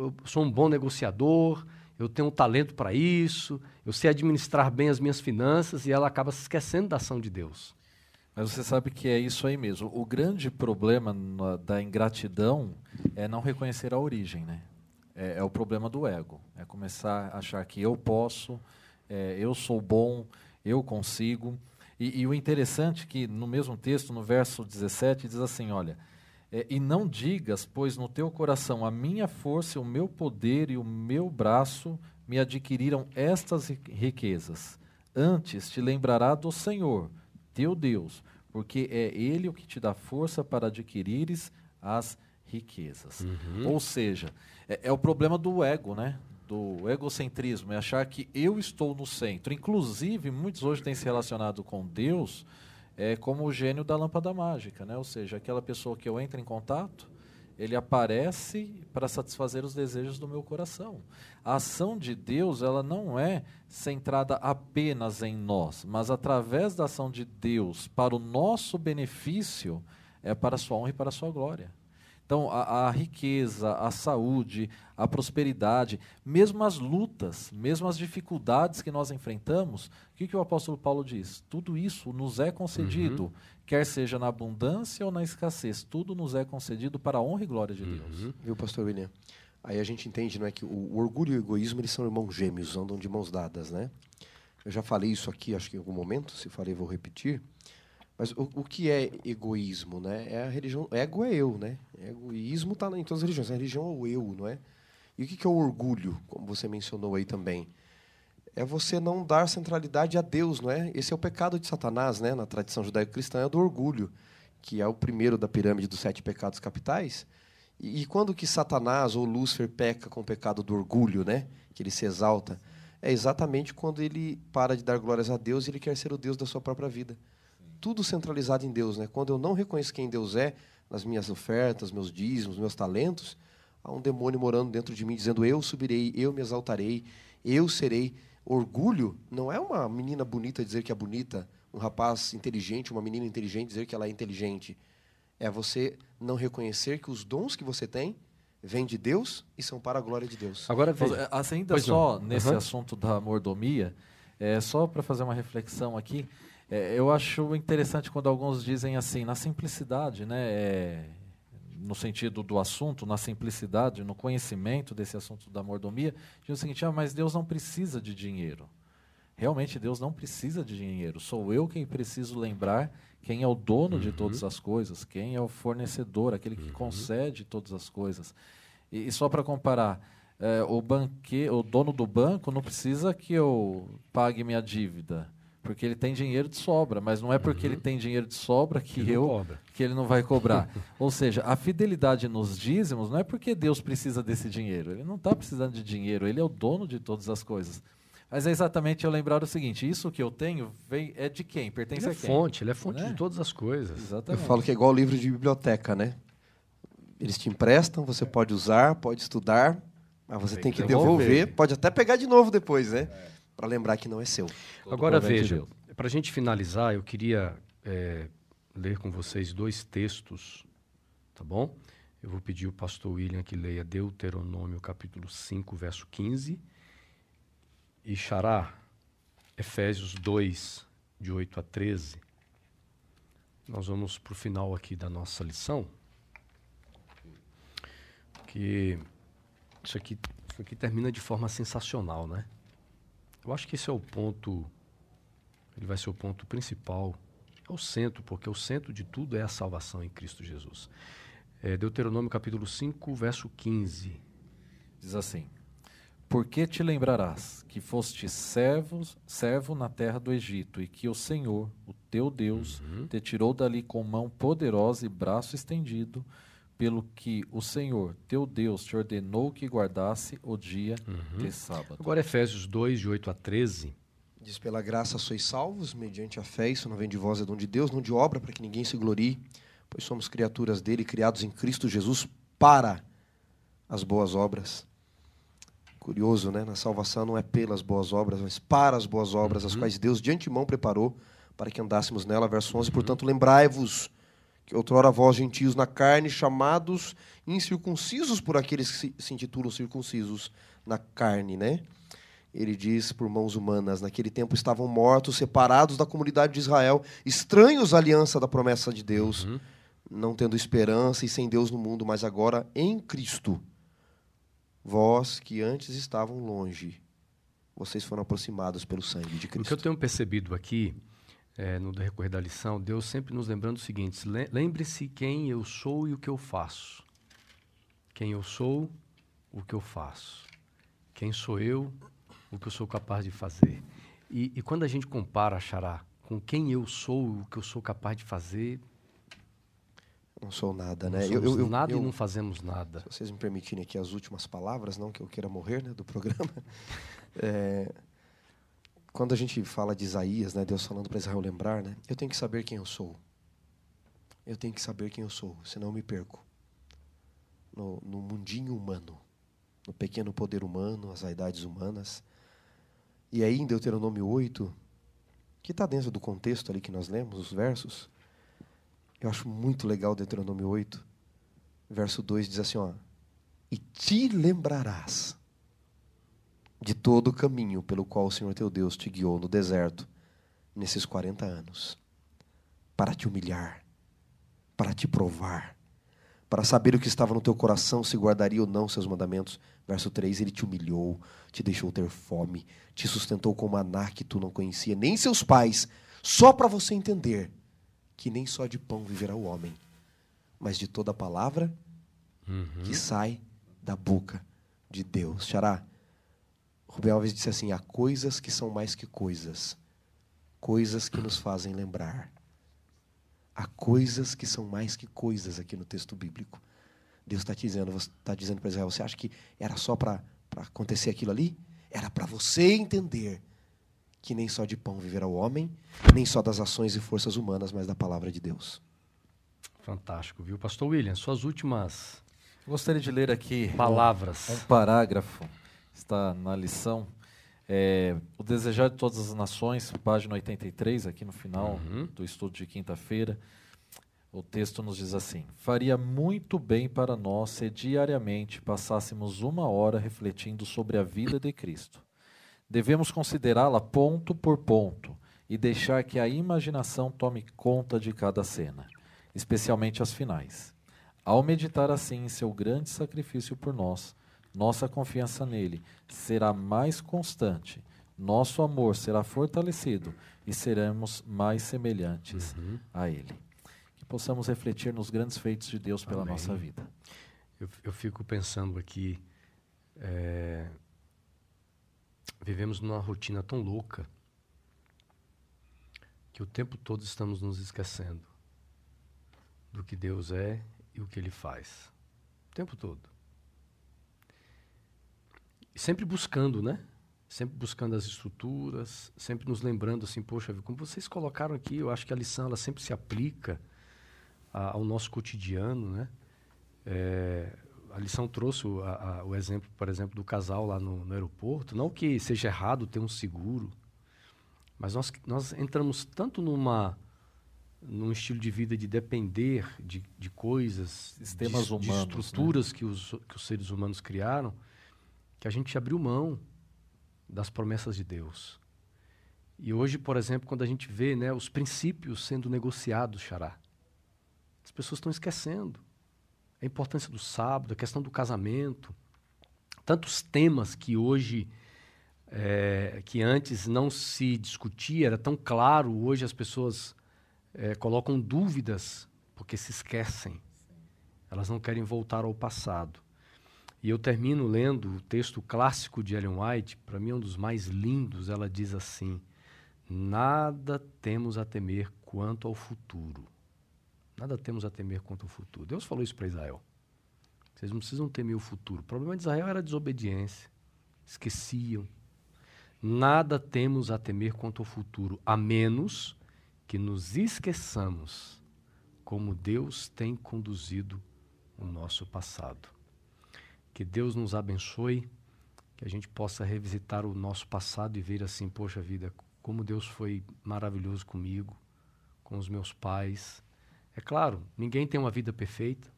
eu, eu sou um bom negociador, eu tenho um talento para isso, eu sei administrar bem as minhas finanças, e ela acaba se esquecendo da ação de Deus. Mas você sabe que é isso aí mesmo. O grande problema na, da ingratidão é não reconhecer a origem, né? É, é, o problema do ego. É começar a achar que eu posso, é, eu sou bom, eu consigo. E, e, o interessante é que no mesmo texto, no verso 17, diz assim: olha, é, e não digas, pois no teu coração a minha força, o meu poder e o meu braço me adquiriram estas riquezas. Antes te lembrará do Senhor, teu Deus, porque é Ele o que te dá força para adquirires as riquezas. Uhum. Ou seja, é, é o problema do ego, né? Do egocentrismo, é achar que eu estou no centro. Inclusive, muitos hoje têm se relacionado com Deus é, como o gênio da lâmpada mágica, né? ou seja, aquela pessoa que eu entro em contato, ele aparece para satisfazer os desejos do meu coração. A ação de Deus, ela não é centrada apenas em nós, mas através da ação de Deus para o nosso benefício, é para a sua honra e para a sua glória. Então, a, a, riqueza, a saúde, a prosperidade, mesmo as lutas, mesmo as dificuldades que nós enfrentamos, o que, que o apóstolo Paulo diz? Tudo isso nos é concedido, uhum. quer seja na abundância ou na escassez, tudo nos é concedido para a honra e glória de uhum. Deus. Viu, pastor William? Aí a gente entende não é, que o, o orgulho e o egoísmo eles são irmãos gêmeos, andam de mãos dadas, né? Eu já falei isso aqui, acho que em algum momento, se falei, vou repetir. Mas o, o que é egoísmo, né? É a religião. Ego é eu, né? Egoísmo está em todas as religiões. A religião é o eu, não é? E o que, é o orgulho, como você mencionou aí também? É você não dar centralidade a Deus, não é? Esse é o pecado de Satanás, né? Na tradição judaico-cristã é do orgulho, que é o primeiro da pirâmide dos sete pecados capitais. E, e quando que Satanás ou Lúcifer peca com o pecado do orgulho, né? Que ele se exalta, é exatamente quando ele para de dar glórias a Deus e ele quer ser o Deus da sua própria vida tudo centralizado em Deus. Né? Quando eu não reconheço quem Deus é, nas minhas ofertas, meus dízimos, meus talentos, há um demônio morando dentro de mim dizendo: Eu subirei, eu me exaltarei, eu serei. Orgulho não é uma menina bonita dizer que é bonita, um rapaz inteligente, uma menina inteligente dizer que ela é inteligente. É você não reconhecer que os dons que você tem vêm de Deus e são para a glória de Deus. Agora, veja, assim, ainda pois só não. nesse uhum. assunto da mordomia, é, só para fazer uma reflexão aqui, é, eu acho interessante quando alguns dizem assim, na simplicidade, né, é, no sentido do assunto, na simplicidade, no conhecimento desse assunto da mordomia, diz o seguinte: ah, mas Deus não precisa de dinheiro. Realmente Deus não precisa de dinheiro. Sou eu quem preciso lembrar quem é o dono uhum. de todas as coisas, quem é o fornecedor, aquele que uhum. concede todas as coisas. E, e só para comparar, é, o, banque, o dono do banco não precisa que eu pague minha dívida. Porque ele tem dinheiro de sobra, mas não é porque uhum. ele tem dinheiro de sobra que, que eu que ele não vai cobrar. Ou seja, a fidelidade nos dízimos não é porque Deus precisa desse dinheiro. Ele não está precisando de dinheiro, ele é o dono de todas as coisas. Mas é exatamente eu lembrar o seguinte: isso que eu tenho vem, é de quem? Pertence ele é a quem? fonte, ele é fonte né? de todas as coisas. Exatamente. Eu falo que é igual o livro de biblioteca, né? Eles te emprestam, você pode usar, pode estudar, mas você tem, tem que devolver. devolver. Pode até pegar de novo depois, né? É para lembrar que não é seu. Todo Agora veja, para a gente finalizar, eu queria é, ler com vocês dois textos, tá bom? Eu vou pedir o pastor William que leia Deuteronômio capítulo 5, verso 15 e Xará, Efésios 2, de 8 a 13. Nós vamos para o final aqui da nossa lição. Que isso aqui, isso aqui termina de forma sensacional, né? Eu acho que esse é o ponto, ele vai ser o ponto principal, é o centro, porque o centro de tudo é a salvação em Cristo Jesus. É Deuteronômio capítulo 5, verso 15. Diz assim: Porque te lembrarás que foste servos, servo na terra do Egito, e que o Senhor, o teu Deus, uhum. te tirou dali com mão poderosa e braço estendido, pelo que o Senhor, teu Deus, te ordenou que guardasse o dia uhum. de sábado. Agora Efésios 2, de 8 a 13. Diz, pela graça sois salvos, mediante a fé, isso não vem de vós, é dom de Deus, não de obra, para que ninguém se glorie, pois somos criaturas dele, criados em Cristo Jesus para as boas obras. Curioso, né? Na salvação não é pelas boas obras, mas para as boas obras, uhum. as quais Deus de antemão preparou para que andássemos nela. Verso 11, uhum. portanto, lembrai-vos que outrora vós gentios na carne, chamados incircuncisos por aqueles que se intitulam circuncisos, na carne, né? Ele diz por mãos humanas: naquele tempo estavam mortos, separados da comunidade de Israel, estranhos à aliança da promessa de Deus, uhum. não tendo esperança e sem Deus no mundo, mas agora em Cristo. Vós que antes estavam longe, vocês foram aproximados pelo sangue de Cristo. O que eu tenho percebido aqui, é, no decorrer da lição, Deus sempre nos lembrando o seguinte: lembre-se quem eu sou e o que eu faço. Quem eu sou, o que eu faço. Quem sou eu, o que eu sou capaz de fazer. E, e quando a gente compara, Xará, com quem eu sou, o que eu sou capaz de fazer. Não sou nada, né? eu, eu, nada eu, e não fazemos nada. Se vocês me permitirem aqui as últimas palavras, não que eu queira morrer né, do programa. É, quando a gente fala de Isaías, né, Deus falando para Israel lembrar, né, eu tenho que saber quem eu sou. Eu tenho que saber quem eu sou, senão eu me perco no, no mundinho humano, no pequeno poder humano, as vaidades humanas. E aí, em Deuteronômio 8, que está dentro do contexto ali que nós lemos, os versos, eu acho muito legal Deuteronômio 8, verso 2 diz assim: ó, E te lembrarás de todo o caminho pelo qual o Senhor teu Deus te guiou no deserto nesses 40 anos, para te humilhar, para te provar, para saber o que estava no teu coração, se guardaria ou não seus mandamentos. Verso 3: Ele te humilhou, te deixou ter fome, te sustentou com maná que tu não conhecia, nem seus pais, só para você entender que nem só de pão viverá o homem, mas de toda a palavra uhum. que sai da boca de Deus. Xará, Rubem Alves disse assim: há coisas que são mais que coisas, coisas que nos fazem lembrar Há coisas que são mais que coisas aqui no texto bíblico. Deus está dizendo, está dizendo para Israel: você acha que era só para acontecer aquilo ali? Era para você entender que nem só de pão viverá o homem, nem só das ações e forças humanas, mas da palavra de Deus. Fantástico, viu? Pastor William, suas últimas. Gostaria de ler aqui palavras. Um, um parágrafo, está na lição. É, o Desejar de Todas as Nações, página 83, aqui no final uhum. do estudo de quinta-feira. O texto nos diz assim: Faria muito bem para nós se diariamente passássemos uma hora refletindo sobre a vida de Cristo. Devemos considerá-la ponto por ponto e deixar que a imaginação tome conta de cada cena, especialmente as finais. Ao meditar assim em seu grande sacrifício por nós, nossa confiança nele será mais constante, nosso amor será fortalecido e seremos mais semelhantes uhum. a ele. Que possamos refletir nos grandes feitos de Deus pela Amém. nossa vida. Eu, eu, fico pensando aqui, é, vivemos numa rotina tão louca que o tempo todo estamos nos esquecendo do que Deus é e o que Ele faz. O tempo todo. Sempre buscando, né? Sempre buscando as estruturas, sempre nos lembrando assim, poxa, como vocês colocaram aqui, eu acho que a lição ela sempre se aplica a, ao nosso cotidiano, né? É, a lição trouxe o, a, a, o, exemplo, por exemplo, do casal lá no, no, aeroporto. Não que seja errado ter um seguro, mas nós, nós entramos tanto numa num estilo de vida de depender de, de coisas, sistemas de, humanos, de estruturas né? que, os, que os seres humanos criaram, que a gente abriu mão das promessas de Deus. E hoje, por exemplo, quando a gente vê né, os princípios sendo negociados, Xará, as pessoas estão esquecendo a importância do sábado, a questão do casamento, tantos temas que hoje, é, que antes não se discutia, era tão claro, hoje as pessoas é, colocam dúvidas porque se esquecem. Elas não querem voltar ao passado. E eu termino lendo o texto clássico de Ellen White, para mim é um dos mais lindos. Ela diz assim: Nada temos a temer quanto ao futuro. Nada temos a temer quanto ao futuro. Deus falou isso para Israel. Vocês não precisam temer o futuro. O problema de Israel era a desobediência. Esqueciam. Nada temos a temer quanto ao futuro, a menos que nos esqueçamos como Deus tem conduzido o nosso passado. Que Deus nos abençoe, que a gente possa revisitar o nosso passado e ver assim, poxa vida, como Deus foi maravilhoso comigo, com os meus pais. É claro, ninguém tem uma vida perfeita.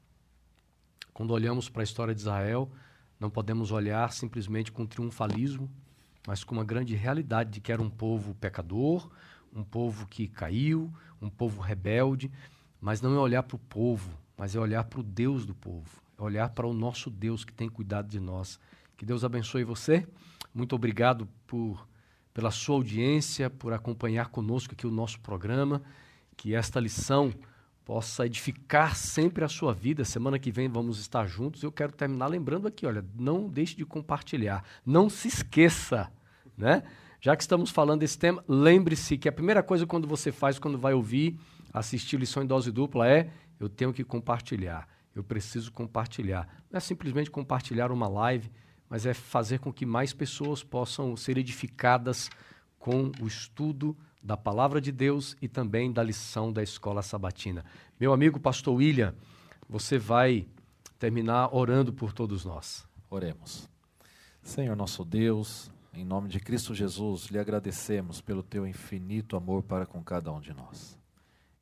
Quando olhamos para a história de Israel, Não podemos olhar simplesmente com triunfalismo, mas com uma grande realidade de que era um povo pecador, um povo que caiu, um povo rebelde, mas não é olhar para o povo, mas é olhar para o Deus do povo, olhar para o nosso Deus que tem cuidado de nós. Que Deus abençoe você. Muito obrigado por pela sua audiência, por acompanhar conosco aqui o nosso programa. Que esta lição possa edificar sempre a sua vida. Semana que vem vamos estar juntos. Eu quero terminar lembrando aqui, olha, não deixe de compartilhar. Não se esqueça, né? Já que estamos falando desse tema, lembre-se que a primeira coisa quando você faz quando vai ouvir, assistir lição em dose dupla é eu tenho que compartilhar. Eu preciso compartilhar. Não é simplesmente compartilhar uma live, mas é fazer com que mais pessoas possam ser edificadas com o estudo da palavra de Deus e também da lição da escola sabatina. Meu amigo pastor William, você vai terminar orando por todos nós. Oremos. Senhor nosso Deus, em nome de Cristo Jesus, lhe agradecemos pelo teu infinito amor para com cada um de nós.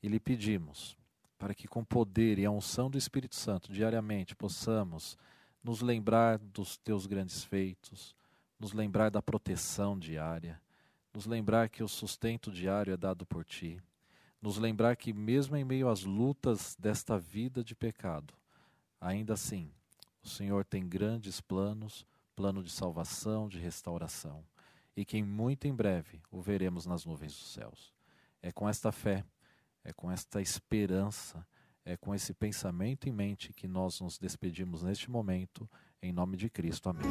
E lhe pedimos para que, com poder e a unção do Espírito Santo, diariamente possamos nos lembrar dos teus grandes feitos, nos lembrar da proteção diária, nos lembrar que o sustento diário é dado por ti, nos lembrar que, mesmo em meio às lutas desta vida de pecado, ainda assim, o Senhor tem grandes planos plano de salvação, de restauração, e que muito em breve o veremos nas nuvens dos céus. É com esta fé é com esta esperança, é com esse pensamento em mente que nós nos despedimos neste momento, em nome de Cristo. Amém.